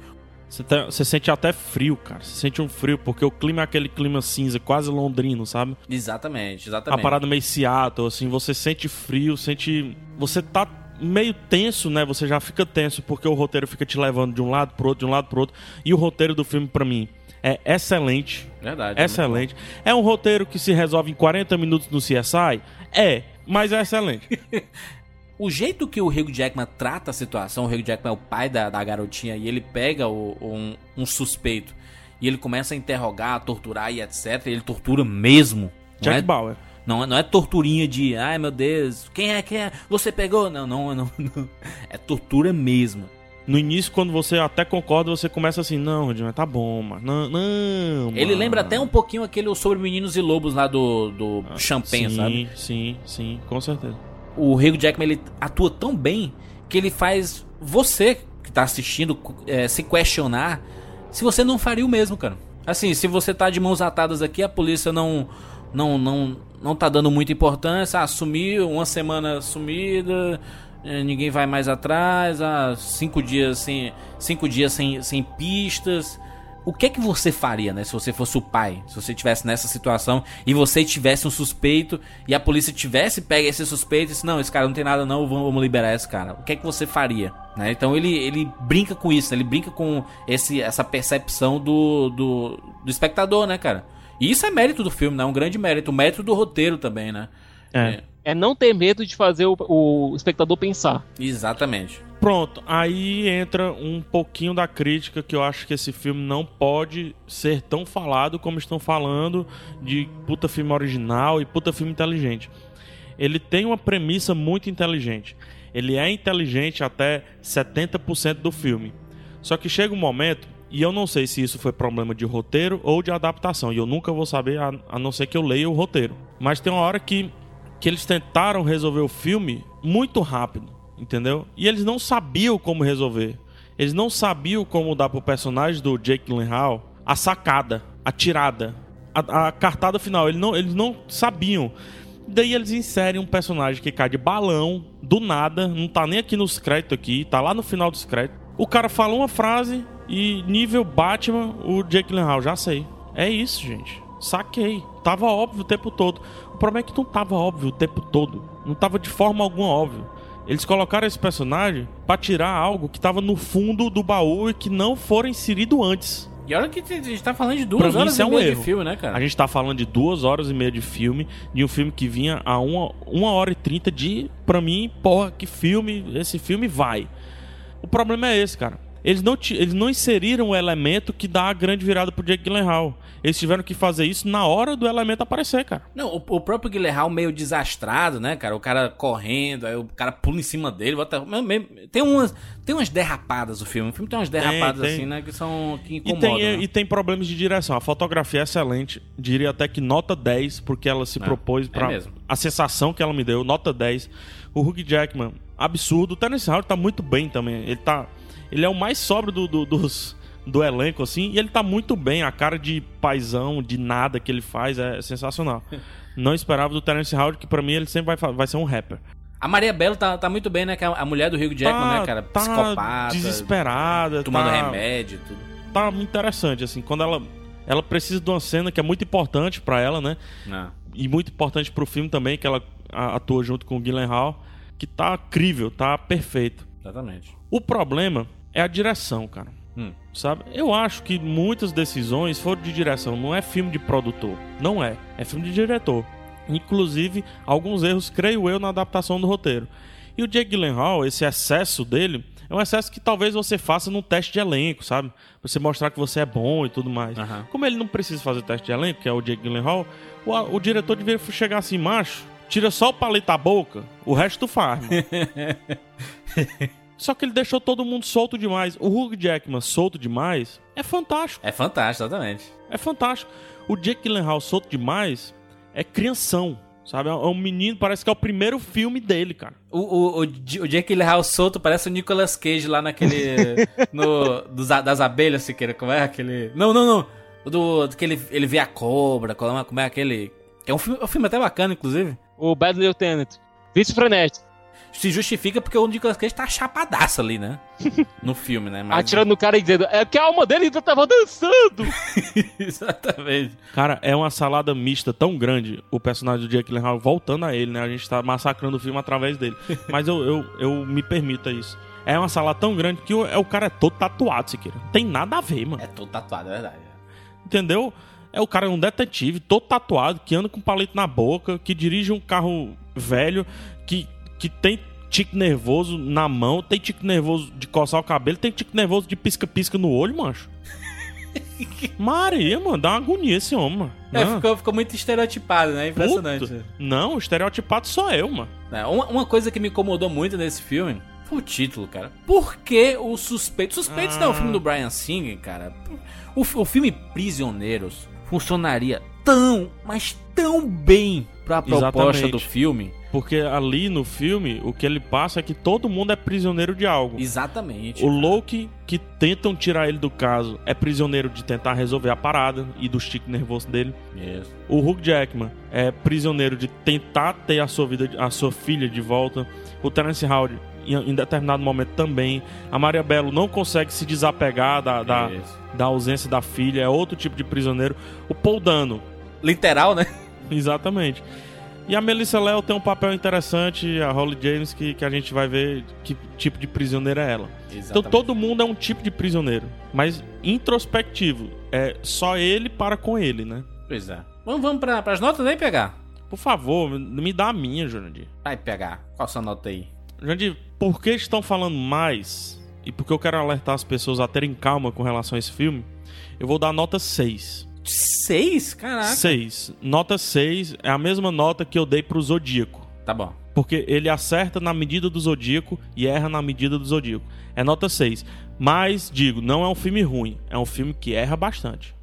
Você, tá- você sente até frio, cara. Você sente um frio, porque o clima é aquele clima cinza, quase londrino, sabe? Exatamente, A exatamente. parada meio Seattle, assim, você sente frio, sente. Você tá meio tenso, né? Você já fica tenso porque o roteiro fica te levando de um lado pro outro, de um lado pro outro. E o roteiro do filme, pra mim, é excelente. Verdade. é Excelente. É um roteiro que se resolve em 40 minutos no CSI? É, mas é excelente. [laughs] O jeito que o Hugh Jackman trata a situação, o Hugh Jackman é o pai da, da garotinha e ele pega o- um, um suspeito e ele começa a interrogar, a torturar e etc. Ele tortura mesmo. não Jack é, Bauer. Não, é- não é torturinha de, ai meu Deus, quem é, quem é? Você pegou? Não, não, não. [laughs] não. É tortura mesmo. No início, quando você até concorda, você começa assim, não, Rodinho, tá bom, mas não, não. Ele mano." lembra até um pouquinho aquele Sobre Meninos e Lobos lá do, do Champagne, sim, sabe? Sim, sim, com certeza. O Hugh Jackman ele atua tão bem que ele faz você que tá assistindo é, se questionar se você não faria o mesmo, cara. Assim, se você tá de mãos atadas aqui, a polícia não não não não tá dando muita importância, ah, sumiu, uma semana sumida, eh, ninguém vai mais atrás, ah, cinco dias sem cinco dias sem, sem pistas. O que é que você faria, né, se você fosse o pai? Se você tivesse nessa situação e você tivesse um suspeito e a polícia tivesse pego esse suspeito e disse, não, esse cara não tem nada não, vamos, liberar esse cara. O que é que você faria? Né? Então ele, ele brinca com isso, né? ele brinca com esse, essa percepção do, do, do espectador, né, cara? E isso é mérito do filme, né? Um grande mérito. O mérito do roteiro também, né? É. É não ter medo de fazer o, o espectador pensar. Exatamente. Pronto, aí entra um pouquinho da crítica que eu acho que esse filme não pode ser tão falado como estão falando de puta filme original e puta filme inteligente. Ele tem uma premissa muito inteligente. Ele é inteligente até 70% do filme. Só que chega um momento, e eu não sei se isso foi problema de roteiro ou de adaptação, e eu nunca vou saber a, a não ser que eu leia o roteiro. Mas tem uma hora que, que eles tentaram resolver o filme muito rápido entendeu? E eles não sabiam como resolver. Eles não sabiam como dar pro personagem do Jake Gyllenhaal a sacada, a tirada, a, a cartada final. Eles não, eles não sabiam. Daí eles inserem um personagem que cai de balão, do nada, não tá nem aqui nos créditos aqui, tá lá no final dos créditos. O cara fala uma frase e nível Batman, o Jake Gyllenhaal, já sei. É isso, gente. Saquei. Tava óbvio o tempo todo. O problema é que não tava óbvio o tempo todo. Não tava de forma alguma óbvio. Eles colocaram esse personagem pra tirar algo que tava no fundo do baú e que não foram inserido antes. E olha que a gente tá falando de Pra duas mim, horas isso é e um meia erro. de filme, né, cara? A gente tá falando de duas horas e meia de filme, de um filme que vinha a uma, uma hora e trinta de. Pra mim, porra, que filme, esse filme vai. O problema é esse, cara. Eles não, eles não inseriram o elemento que dá a grande virada pro Jake Gyllenhaal. Eles tiveram que fazer isso na hora do elemento aparecer, cara. Não, o, o próprio Guilherme meio desastrado, né, cara? O cara correndo, aí o cara pula em cima dele, bota... Tem umas, tem umas derrapadas o filme. O filme tem umas derrapadas tem. assim, né, que são... que E incomodam. tem, né? e tem problemas de direção. A fotografia é excelente. Diria até que nota 10, porque ela se É, propôs é pra. mesmo. a sensação que ela me deu, nota 10. O Hugh Jackman, absurdo. O Terence Howard tá muito bem também. Ele tá. Ele é o mais sóbrio do, do- dos, do elenco, assim, e ele tá muito bem. A cara de paizão, de nada que ele faz é sensacional. [laughs] Não esperava do Terence Howard, que pra mim ele sempre vai, vai ser um rapper. A Maria Belo tá, tá muito bem, né? Que é a mulher do Hugh Jackman, né, cara? tá Psicopata. desesperada, Tomando tá- remédio tudo. tá muito interessante, assim, quando ela ela precisa de uma cena que é muito importante pra ela, né? Não. E muito importante pro filme também, que ela atua junto com o Gyllenhaal, que tá incrível, tá perfeito. Exatamente. O problema é a direção, cara. Hum. Sabe? Eu acho que muitas decisões foram de direção, não é filme de produtor, não é, é filme de diretor. Inclusive, alguns erros, creio eu, na adaptação do roteiro. E o Jake Gyllenhaal, esse excesso dele, é um excesso que talvez você faça num teste de elenco, sabe? Pra você mostrar que você é bom e tudo mais. Aham. Como ele não precisa fazer teste de elenco, que é o Jake Gyllenhaal, o, o diretor deveria chegar assim, macho, tira só o palito da boca, o resto tu faz. mano." [laughs] Só que ele deixou todo mundo solto demais. O Hugh Jackman solto demais é fantástico. É fantástico, exatamente. É fantástico. O Jake Gyllenhaal solto demais é crianção, sabe? É um menino, parece que é o primeiro filme dele, cara. O, o, o, o Jake Gyllenhaal solto parece o Nicolas Cage lá naquele... [laughs] no, dos, das abelhas, Siqueira. Como é aquele... Não, não, não. O do, do que ele, ele vê a cobra, como é, como é aquele... É um filme, é um filme até bacana, inclusive. O Bad Lieutenant. Vice frenético. Se justifica porque o Nicolas Cage tá chapadaço ali, né? [laughs] No filme, né? Mas- Atirando no cara e dizendo, é que a alma dele ainda tava dançando. [laughs] Exatamente. Cara, é uma salada mista tão grande o personagem do Jake Gyllenhaal voltando a ele, né? A gente tá massacrando o filme através dele. [laughs] Mas eu, eu, eu me permita isso. É uma salada tão grande que o, é, o cara é todo tatuado, Siqueira. Não tem nada a ver, mano. É todo tatuado, é verdade. Entendeu? É o cara é um detetive, todo tatuado, que anda com palito na boca, que dirige um carro velho, que, que tem tique nervoso na mão, tem tique nervoso de coçar o cabelo, tem tique nervoso de pisca-pisca no olho, mancho. [laughs] Maria, mano, dá uma agonia esse homem, mano. É, ficou, ficou muito estereotipado, né? Impressionante. Puta. Não, estereotipado sou eu, mano. É, uma, uma coisa que me incomodou muito nesse filme foi o título, cara. Por que o Suspeito? Suspeitos não é o filme do Brian Singer, cara. O, o filme Prisioneiros funcionaria tão, mas tão bem pra proposta Exatamente. do filme. Porque ali no filme, o que ele passa é que todo mundo é prisioneiro de algo. Exatamente. O Loki, que tentam tirar ele do caso, é prisioneiro de tentar resolver a parada e do stick nervoso dele. Isso. O Hugh Jackman é prisioneiro de tentar ter a sua vida, a sua filha de volta. O Terence Howard, em, determinado momento também. A Maria Bello não consegue se desapegar da, da, Isso. da ausência da filha, é outro tipo de prisioneiro. O Paul Dano, Literal, né? [laughs] exatamente. E a Melissa Leo tem um papel interessante, a Holly James, que, que a gente vai ver que tipo de prisioneira é ela. Então Exatamente. todo mundo é um tipo de prisioneiro, mas introspectivo. É só ele para com ele, né? Pois é. Vamos, vamos pra, pras notas aí pegar. Por favor, me dá a minha, Jurandir. Vai pegar. Qual a sua nota aí? Jurandir, por que estão falando mais e porque eu quero alertar as pessoas a terem calma com relação a esse filme, eu vou dar nota 6. 6? Caraca. 6. Nota 6 é a mesma nota que eu dei pro Zodíaco. Tá bom. Porque ele acerta na medida do Zodíaco e erra na medida do Zodíaco. É nota 6. Mas, digo, não é um filme ruim. É um filme que erra bastante.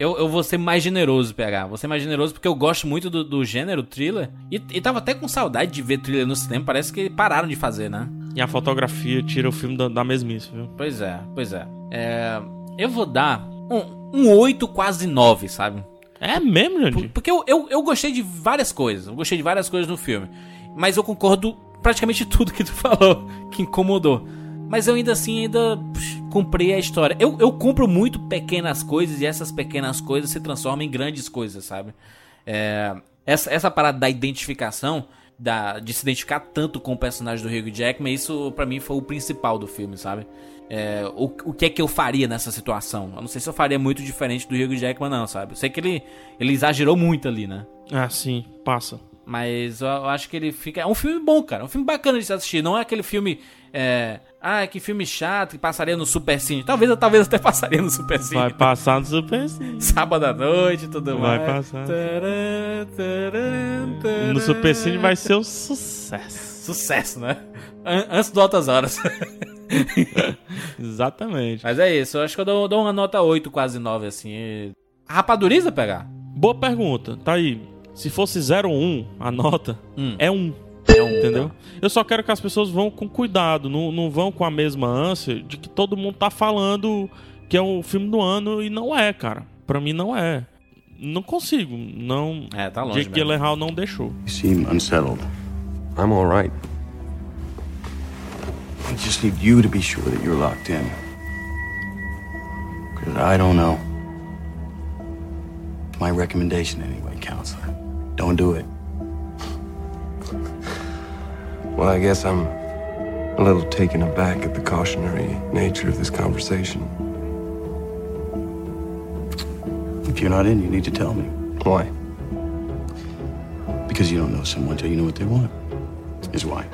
Eu, eu vou ser mais generoso, PH. Vou ser mais generoso porque eu gosto muito do, do gênero thriller. E, e tava até com saudade de ver thriller no cinema. Parece que pararam de fazer, né? E a fotografia tira o filme da, da mesmice, viu? Pois é, pois é. é eu vou dar um, um 8, quase 9, sabe? É mesmo, gente? Porque eu, eu, eu gostei de várias coisas. Eu gostei de várias coisas no filme. Mas eu concordo praticamente [laughs] tudo que tu falou que incomodou. Mas eu ainda assim ainda pux, cumpri a história. Eu, eu cumpro muito pequenas coisas e essas pequenas coisas se transformam em grandes coisas, sabe? É, essa, essa parada da identificação, da, de se identificar tanto com o personagem do Hugh Jackman, isso para mim foi o principal do filme, sabe? É, o, o que é que eu faria nessa situação? Eu não sei se eu faria muito diferente do Hugh Jackman, não, sabe? Eu sei que ele, ele exagerou muito ali, né? Ah, sim, passa. Mas eu, eu acho que ele fica. É um filme bom, cara. É um filme bacana de se assistir. Não é aquele filme. É, ah, que filme chato que passaria no Super Cine. Talvez, talvez até passaria no Super Cine. Vai passar no Super Cine. [laughs] Sábado à noite tudo vai mais. Vai passar. Taran, taran, taran, no Super Cine vai ser um sucesso. Sucesso, né? Antes do Altas Horas. [laughs] Exatamente. Mas é isso. Eu acho que eu dou, dou uma nota 8, quase 9, assim. Rapaduriza pegar? Boa pergunta. Tá aí. Se fosse 01 a nota, hum. é 1. É um, entendeu? Eu só quero que as pessoas vão com cuidado, não, não vão com a mesma ânsia de que todo mundo tá falando que é o filme do ano e não é, cara. Pra mim não é. Não consigo, não. É, tá longe. Jake Gyllenhaal não deixou. You seem unsettled. I'm all right. I just need you to be sure that you're locked in. Because I don't know. My recommendation, anyway, counselor. Don't do it. Well, I guess I'm a little taken aback at the cautionary nature of this conversation. If you're not in, you need to tell me. Why? Because you don't know someone till you know what they want. Is why.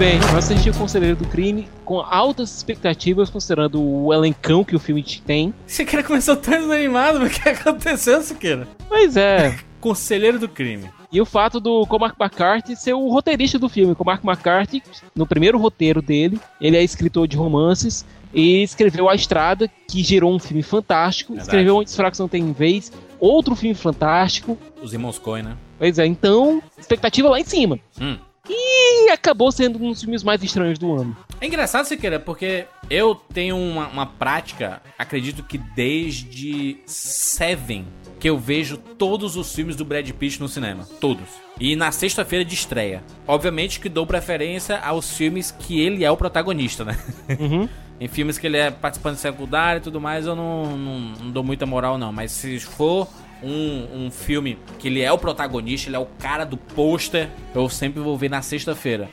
Bem, eu assisti o Conselheiro do Crime com altas expectativas, considerando o elencão que o filme tem. Siqueira começou tão desanimado, mas o que aconteceu, Siqueira? Pois é. [laughs] Conselheiro do Crime. E o fato do Cormac McCarthy ser o roteirista do filme. Cormac McCarthy, no primeiro roteiro dele, ele é escritor de romances e escreveu A Estrada, que gerou um filme fantástico. Verdade. Escreveu Onde os Fracos Não Tem Vez, outro filme fantástico. Os irmãos Coen, né? Pois é, então, expectativa lá em cima. Hum. E acabou sendo um dos filmes mais estranhos do ano. É engraçado, Siqueira, porque eu tenho uma, uma prática, acredito que desde Seven, que eu vejo todos os filmes do Brad Pitt no cinema. Todos. E na sexta-feira de estreia. Obviamente que dou preferência aos filmes que ele é o protagonista, né? Uhum. [laughs] em filmes que ele é participante secundário e tudo mais, eu não, não, não dou muita moral, não. Mas se for um, um filme que ele é o protagonista, ele é o cara do pôster, eu sempre vou ver na sexta-feira.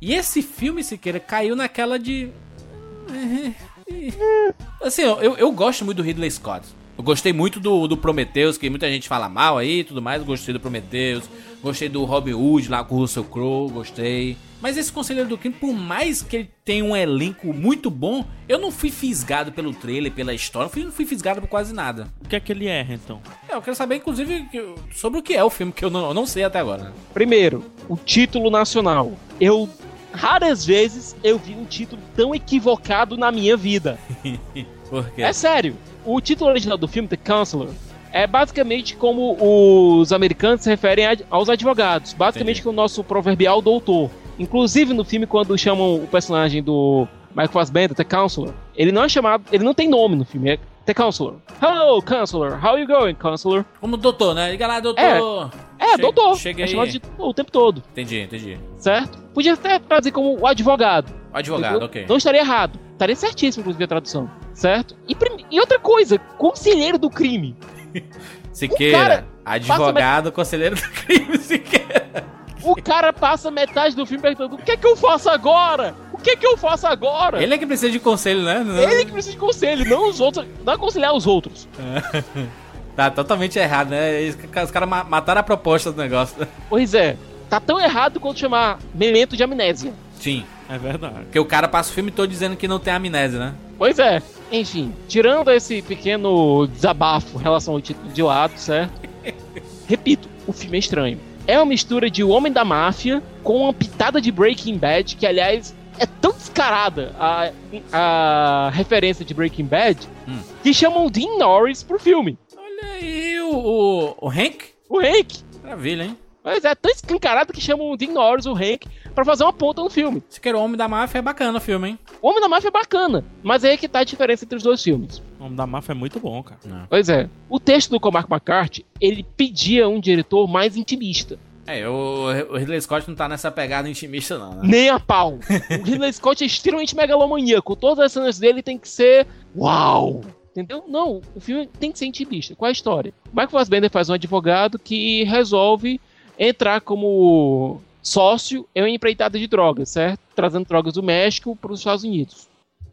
E esse filme, Siqueira, caiu naquela de. Assim, eu, eu gosto muito do Ridley Scott. Eu gostei muito do, do Prometheus, que muita gente fala mal aí e tudo mais. Gostei do Prometheus. Gostei do Robin Hood lá com o Russell Crowe. Gostei. Mas esse Conselheiro do Crime, por mais que ele tenha um elenco muito bom, eu não fui fisgado pelo trailer, pela história. Não fui, não fui fisgado por quase nada. O que é que ele erra, então? É, eu quero saber, inclusive, sobre o que é o filme, que eu não, eu não sei até agora. Primeiro, o título nacional. Eu raras vezes eu vi um título tão equivocado na minha vida. [laughs] Por quê? É sério. O título original do filme, The Counselor, é basicamente como os americanos se referem aos advogados. Basicamente Entendi. com o nosso proverbial doutor. Inclusive no filme, quando chamam o personagem do Michael Fassbender, The Counselor, ele não é chamado, ele não tem nome no filme, é The Counselor. Hello, Counselor. How you going, Counselor? Como doutor, né? Liga lá, doutor. É, Che- doutor. cheguei É chamado de doutor o tempo todo, Entendi, entendi. certo? Podia até traduzir como o advogado. Advogado, Entendeu? ok. Não estaria errado. Estaria certíssimo, inclusive, a tradução. Certo? E, e outra coisa, conselheiro do crime. [laughs] Siqueira, advogado, conselheiro do crime, [laughs] Siqueira. O cara passa metade do filme perguntando: o que é que eu faço agora? O que é que eu faço agora? Ele é que precisa de conselho, né? Não- Ele que precisa de conselho, não os outros. Não aconselhar os outros. [laughs] Tá totalmente errado, né? Os caras ma- mataram a proposta do negócio. Pois é, tá tão errado quanto chamar memento de amnésia. Sim. É verdade. Porque o cara passa o filme todo dizendo que não tem amnésia, né? Pois é. Enfim, tirando esse pequeno desabafo em relação ao título de lado, certo? [laughs] Repito, o filme é estranho. É uma mistura de O Homem da Máfia com uma pitada de Breaking Bad, que aliás é tão descarada a, a referência de Breaking Bad, Hum. que chamam Dean Norris pro filme. Olha aí o, o, o Hank. O Hank. Maravilha, hein? Mas é tão escancarado que chamam o Dean Norris, o Hank, pra fazer uma ponta no filme. Se quer o Homem da Máfia é bacana o filme, hein? O Homem da Máfia é bacana, mas aí é que tá a diferença entre os dois filmes. O nome da máfia é muito bom, cara. Pois é. O texto do Cormac McCarthy, ele pedia um diretor mais intimista. É, o, o Ridley Scott não tá nessa pegada intimista, não, né? Nem a pau. O Ridley Scott é extremamente megalomaníaco. Todas as cenas dele tem que ser uau. Entendeu? Não, o filme tem que ser intimista. Qual é a história? Michael Fassbender faz um advogado que resolve entrar como sócio em uma empreitada de drogas, certo? Trazendo drogas do México para os Estados Unidos.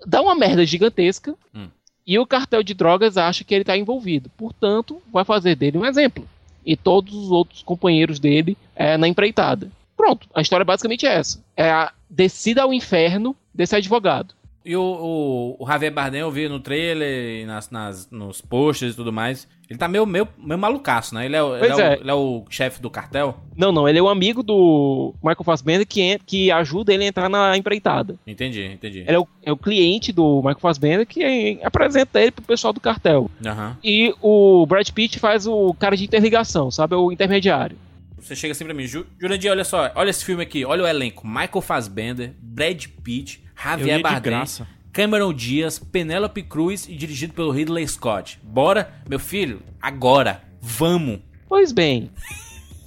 Dá uma merda gigantesca Hum. e o cartel de drogas acha que ele está envolvido. Portanto, vai fazer dele um exemplo. E todos os outros companheiros dele é, na empreitada. Pronto, a história basicamente é essa. É a descida ao inferno desse advogado. E o, o, o Javier Bardem eu vi no trailer e nas, nas, nos posters e tudo mais. Ele tá meio, meio, meio malucaço, né? Ele é, o- ele é, é. O, ele é o chefe do cartel. Não, não, ele é o amigo do Michael Fassbender que, que ajuda ele a entrar na empreitada. Entendi, entendi. Ele é o, é o cliente do Michael Fassbender que apresenta ele pro pessoal do cartel. Aham. E o Brad Pitt faz o cara de interligação, sabe? É o intermediário. Você chega assim pra mim, Ju- Jurandir, olha só, olha esse filme aqui, olha o elenco. Michael Fassbender, Brad Pitt, Javier Bardem, graça. Cameron Diaz, Penélope Cruz e dirigido pelo Ridley Scott. Bora, meu filho, agora, vamos. Pois bem,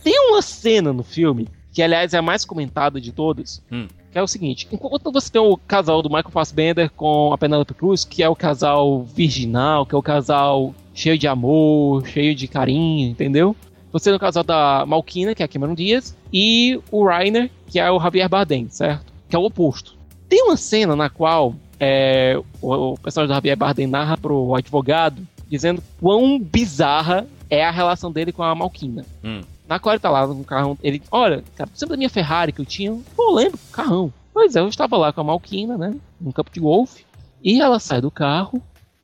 tem uma cena no filme, que aliás é a mais comentada de todas, Hum. que é o seguinte: enquanto você tem o casal do Michael Fassbender com a Penelope Cruz, que é o casal virginal, que é o casal cheio de amor, cheio de carinho, entendeu? Você tem o casal da Malquina, que é a Cameron Diaz, e o Rainer, que é o Javier Bardem, certo? Que é o oposto. Tem uma cena na qual é, o, o personagem do Javier Bardem narra pro advogado, dizendo quão bizarra é a relação dele com a Malquina. Hum. Na qual ele tá lá no carrão, ele, olha, cara, lembra da minha Ferrari que eu tinha? Pô, lembro, carrão. Pois é, eu estava lá com a Malquina, né, num campo de golfe, e ela sai do carro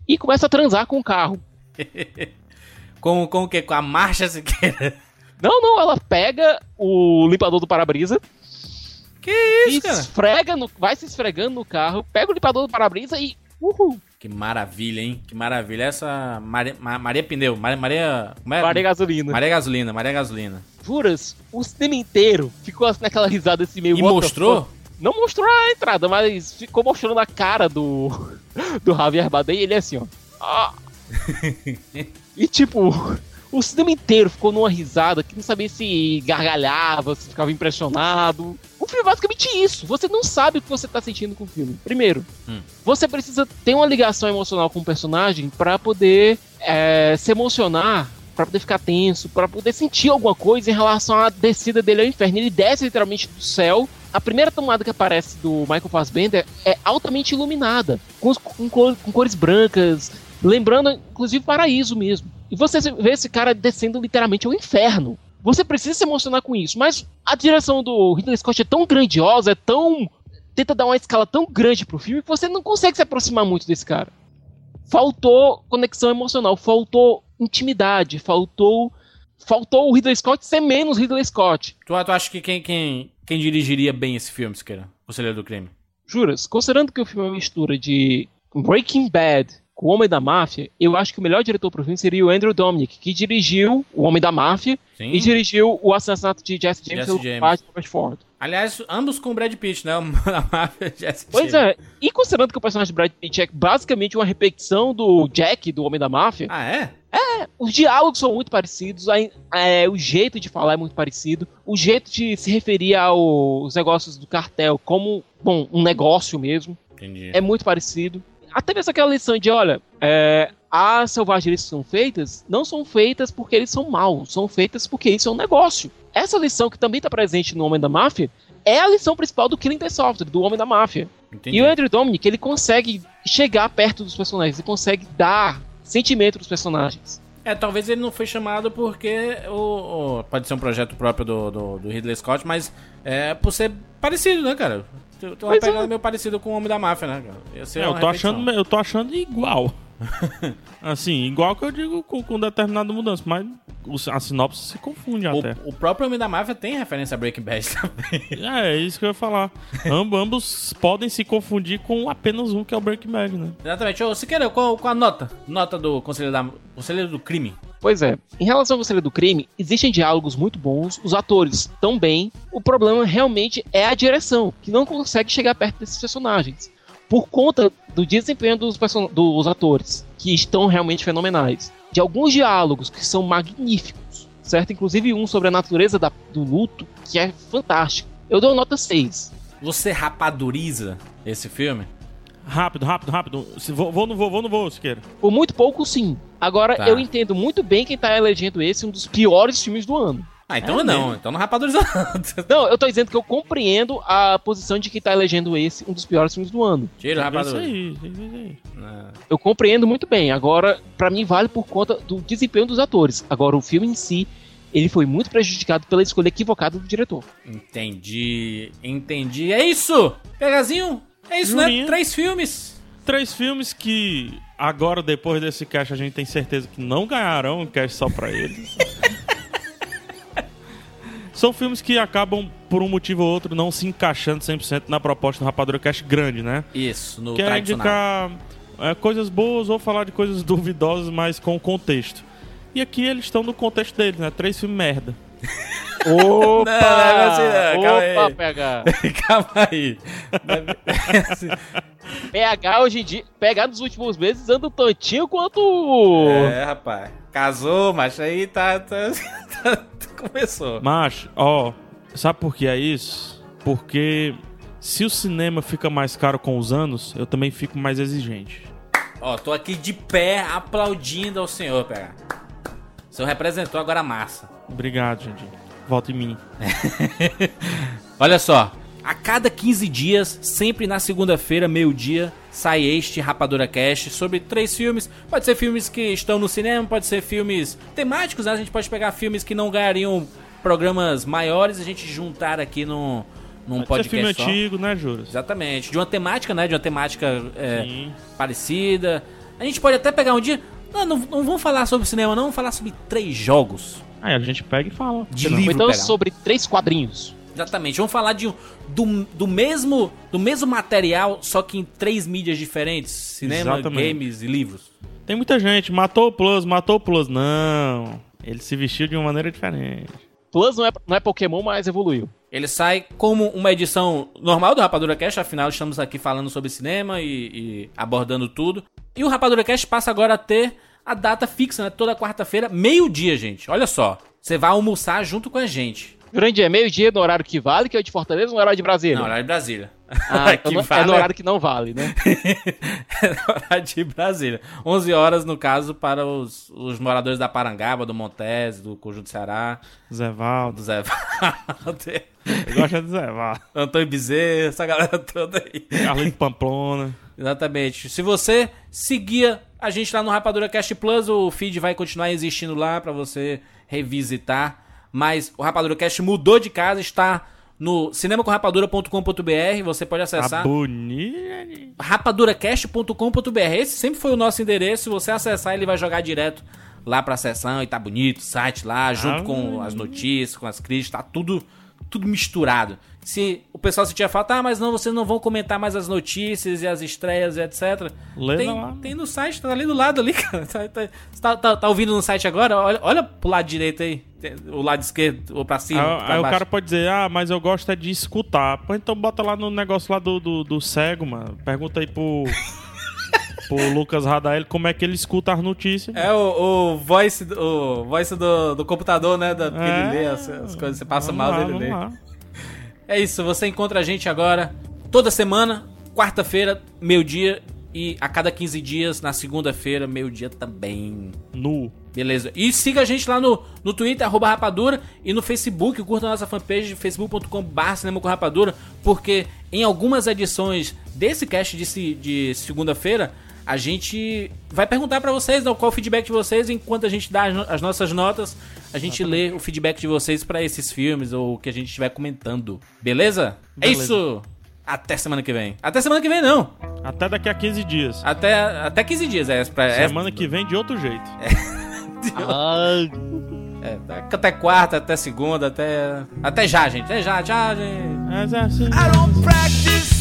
e começa a transar com o carro. [laughs] Com, com o quê? Com a marcha Siqueira? Não, não, ela pega o limpador do para-brisa. Que isso, e cara? esfrega no, vai se esfregando no carro, pega o limpador do para-brisa e. Uhul! Que maravilha, hein? Que maravilha. Essa Maria, Ma- Maria Pneu, Maria... Maria, como é? Maria Gasolina. Maria Gasolina, Maria Gasolina. Juras, o cinema inteiro ficou assim naquela risada assim meio. E mostrou? Não mostrou a entrada, mas ficou mostrando a cara do. [laughs] do Javier Bardem e ele é assim, ó. Ah. [laughs] e tipo, o cinema inteiro ficou numa risada que não sabia se gargalhava, se ficava impressionado. Filme é basicamente isso. Você não sabe o que você tá sentindo com o filme. Primeiro, Hum. você precisa ter uma ligação emocional com o personagem pra poder é, se emocionar, pra poder ficar tenso, pra poder sentir alguma coisa em relação à descida dele ao inferno. Ele desce literalmente do céu. A primeira tomada que aparece do Michael Fassbender é altamente iluminada, com, com com cores brancas, lembrando inclusive paraíso mesmo. E você vê esse cara descendo literalmente ao inferno. Você precisa se emocionar com isso, mas a direção do Ridley Scott é tão grandiosa, é tão tenta dar uma escala tão grande pro filme que você não consegue se aproximar muito desse cara. Faltou conexão emocional, faltou intimidade, faltou faltou o Ridley Scott ser menos Ridley Scott. Tu, tu acha que quem, quem, quem dirigiria bem esse filme, Siqueira? Conselheiro do Crime. Juras, considerando que o filme é uma mistura de Breaking Bad com O Homem da Máfia, eu acho que o melhor diretor pro filme seria o Andrew Dominic, que dirigiu O Homem da Máfia Sim. e dirigiu o assassinato de Jesse James Jesse pelo James. Robert Ford. Aliás, ambos com o Brad Pitt, né? [laughs] O da máfia Jesse Pois James. é, e considerando que o personagem de Brad Pitt é basicamente uma repetição do Jack, do Homem da Máfia, Ah, é? É, os diálogos são muito parecidos, a- é, o jeito de falar é muito parecido, o jeito de se referir aos negócios do cartel como, bom, um negócio mesmo, Entendi. é muito parecido. Até mesmo aquela lição de, olha, é, as selvagens que são feitas não são feitas porque eles são maus, são feitas porque isso é um negócio. Essa lição que também está presente no Homem da Máfia é a lição principal do Killing the Software, do Homem da Máfia. Entendi. E o Andrew Dominic, ele consegue chegar perto dos personagens, ele consegue dar sentimento dos personagens. É, talvez ele não foi chamado porque o, o- pode ser um projeto próprio do, do, do Ridley Scott, mas é por ser parecido, né, cara? Tem tem uma Pois é. meio parecida com o Homem da Máfia, né, cara? É, eu tô repetição. achando, eu tô achando igual. [laughs] assim, igual que eu digo com, com determinada mudança, mas a sinopse se confunde até. O, o próprio Homem da Máfia tem referência a Breaking Bad [laughs] também. É, é isso que eu ia falar. Amb, ambos podem se confundir com apenas um, que é o Breaking Bad, né? Exatamente. Ô, Siqueira, qual, qual a nota? Nota do Conselheiro, da, Conselheiro do Crime. Pois é, em relação ao Conselho do Crime, existem diálogos muito bons, os atores estão bem, o problema realmente é a direção, que não consegue chegar perto desses personagens. Por conta do desempenho dos, person- dos atores, que estão realmente fenomenais. De alguns diálogos que são magníficos, certo? Inclusive um sobre a natureza da- do luto, que é fantástico. Eu dou nota 6. Você rapaduriza esse filme? Rápido, rápido, rápido. Se vou, vou, não vou, vou, não vou, Siqueira. Por muito pouco, sim. Agora, Tá. eu entendo muito bem quem tá elegendo esse um dos piores filmes do ano. Ah, então É não. mesmo? Então não rapaduriza [laughs] não. Não, eu tô dizendo que eu compreendo a posição de quem tá elegendo esse um dos piores filmes do ano. Tira o Isso rapaduriza. aí, isso aí. Eu compreendo muito bem. Agora, pra mim vale por conta do desempenho dos atores. Agora, o filme em si, ele foi muito prejudicado pela escolha equivocada do diretor. Entendi, entendi. É isso! Pegazinho, é isso, né? Três filmes. Três filmes que agora, depois desse cast, a gente tem certeza que não ganharão um cast só pra eles. [laughs] São filmes que acabam, por um motivo ou outro, não se encaixando 100% na proposta do Rapadura Cast grande, né? Isso, no que é tradicional. indicar é, coisas boas ou falar de coisas [laughs] duvidosas, mas com contexto. E aqui eles estão no contexto deles, né? Três filmes merda. [laughs] Opa! Não, não é assim, não, calma aí. Opa, PH! [laughs] Calma aí. PH hoje em dia, PH nos últimos meses anda tantinho quanto. É, rapaz. Casou, mas aí tá. tá, [laughs] tá- começou. Mas, ó, sabe por que é isso? Porque se o cinema fica mais caro com os anos, eu também fico mais exigente. Ó, tô aqui de pé aplaudindo ao senhor, PH. O senhor representou agora a massa. Obrigado, gente. Volta em mim. [laughs] Olha só, a cada 15 dias, sempre na segunda-feira, meio-dia, sai este Rapadura Cast sobre três filmes. Pode ser filmes que estão no cinema, pode ser filmes temáticos, né? A gente pode pegar filmes que não ganhariam programas maiores e a gente juntar aqui no, num Pode ser filme podcast só. antigo, né, Juras? Exatamente, de uma temática, né? De uma temática é, parecida. A gente pode até pegar um dia. Não, não, não vamos falar sobre cinema, não, vamos falar sobre três jogos. Aí a gente pega e fala. De livro, então pegar. sobre três quadrinhos. Exatamente. Vamos falar de, um- do, do, mesmo, do mesmo material, só que em três mídias diferentes: cinema, Exatamente. games e livros. Tem muita gente, matou o Plus, matou o Plus. Não. Ele se vestiu de uma maneira diferente. Plus não é, não é Pokémon, mas evoluiu. Ele sai como uma edição normal do Rapadura Cast, afinal estamos aqui falando sobre cinema e, e abordando tudo. E o Rapadura Cast passa agora a ter a data fixa, né? Toda quarta-feira, meio-dia, gente. Olha só. Você vai almoçar junto com a gente. Grande é meio-dia no horário que vale, que é o de Fortaleza ou no horário de Brasília? Não, horário de Brasília. Ah, então [laughs] Que não- é vale- no horário que não vale, né? [laughs] É horário de Brasília. 11 horas, no caso, para os, os moradores da Parangaba, do Montes, do Conjunto Ceará, Zé Valdo. do Zé Walter, Eu gosto de Zé Valdo. [laughs] Antônio Bezerra, essa galera toda aí. Carlinhos Pamplona. Exatamente. Se você seguia a gente lá no Rapadura Cast Plus, o feed vai continuar existindo lá para você revisitar. Mas o Rapadura Cast mudou de casa, está no cinemacomrapadura.com.br. Você pode Tá acessar bonito. rapaduracast.com.br. Esse sempre foi o nosso endereço. Se você acessar, ele vai jogar direto lá pra seção e tá bonito, o site lá, junto Ah, com as notícias, com as críticas, tá tudo, tudo misturado. Se o pessoal se tinha falado, ah, mas não, vocês não vão comentar mais as notícias e as estreias e etc. Lê tem, lá. tem no site, tá ali do lado ali, [laughs] cara. Tá, tá, você tá, tá- tá ouvindo no site agora? Olha, olha pro lado direito aí. O lado esquerdo ou pra cima. Aí, pra aí o cara pode dizer, ah, mas eu gosto é de escutar. Pô, então bota lá no negócio lá do, do, do cego, mano. Pergunta aí pro. Pro Lucas Radael como é que ele escuta as notícias. É o, o voice, do- o voice do, do computador, né? Da, que É. ele lê as, as coisas. Você passa mal, lá, ele vamos lê. lá. É isso, você encontra a gente agora toda semana, quarta-feira, meio-dia. E a cada 15 dias, na segunda-feira, meio-dia também. Nu. Beleza. E siga a gente lá no, no Twitter, arroba rapadura, e no Facebook, curta a nossa fanpage, facebook.com.br cinema com rapadura, porque em algumas edições desse cast de, de segunda-feira, a gente vai perguntar pra vocês qual o feedback de vocês, enquanto a gente dá as, no- as nossas notas, a gente lê o feedback de vocês pra esses filmes ou o que a gente estiver comentando. Beleza? É Beleza. isso! Até semana que vem. Até semana que vem, não. Até daqui a 15 dias. Até, até 15 dias. É, pra, é, Semana que vem de outro jeito. É, [laughs] até quarta, até segunda, até. Até já, gente. Até já, já, gente. I don't practice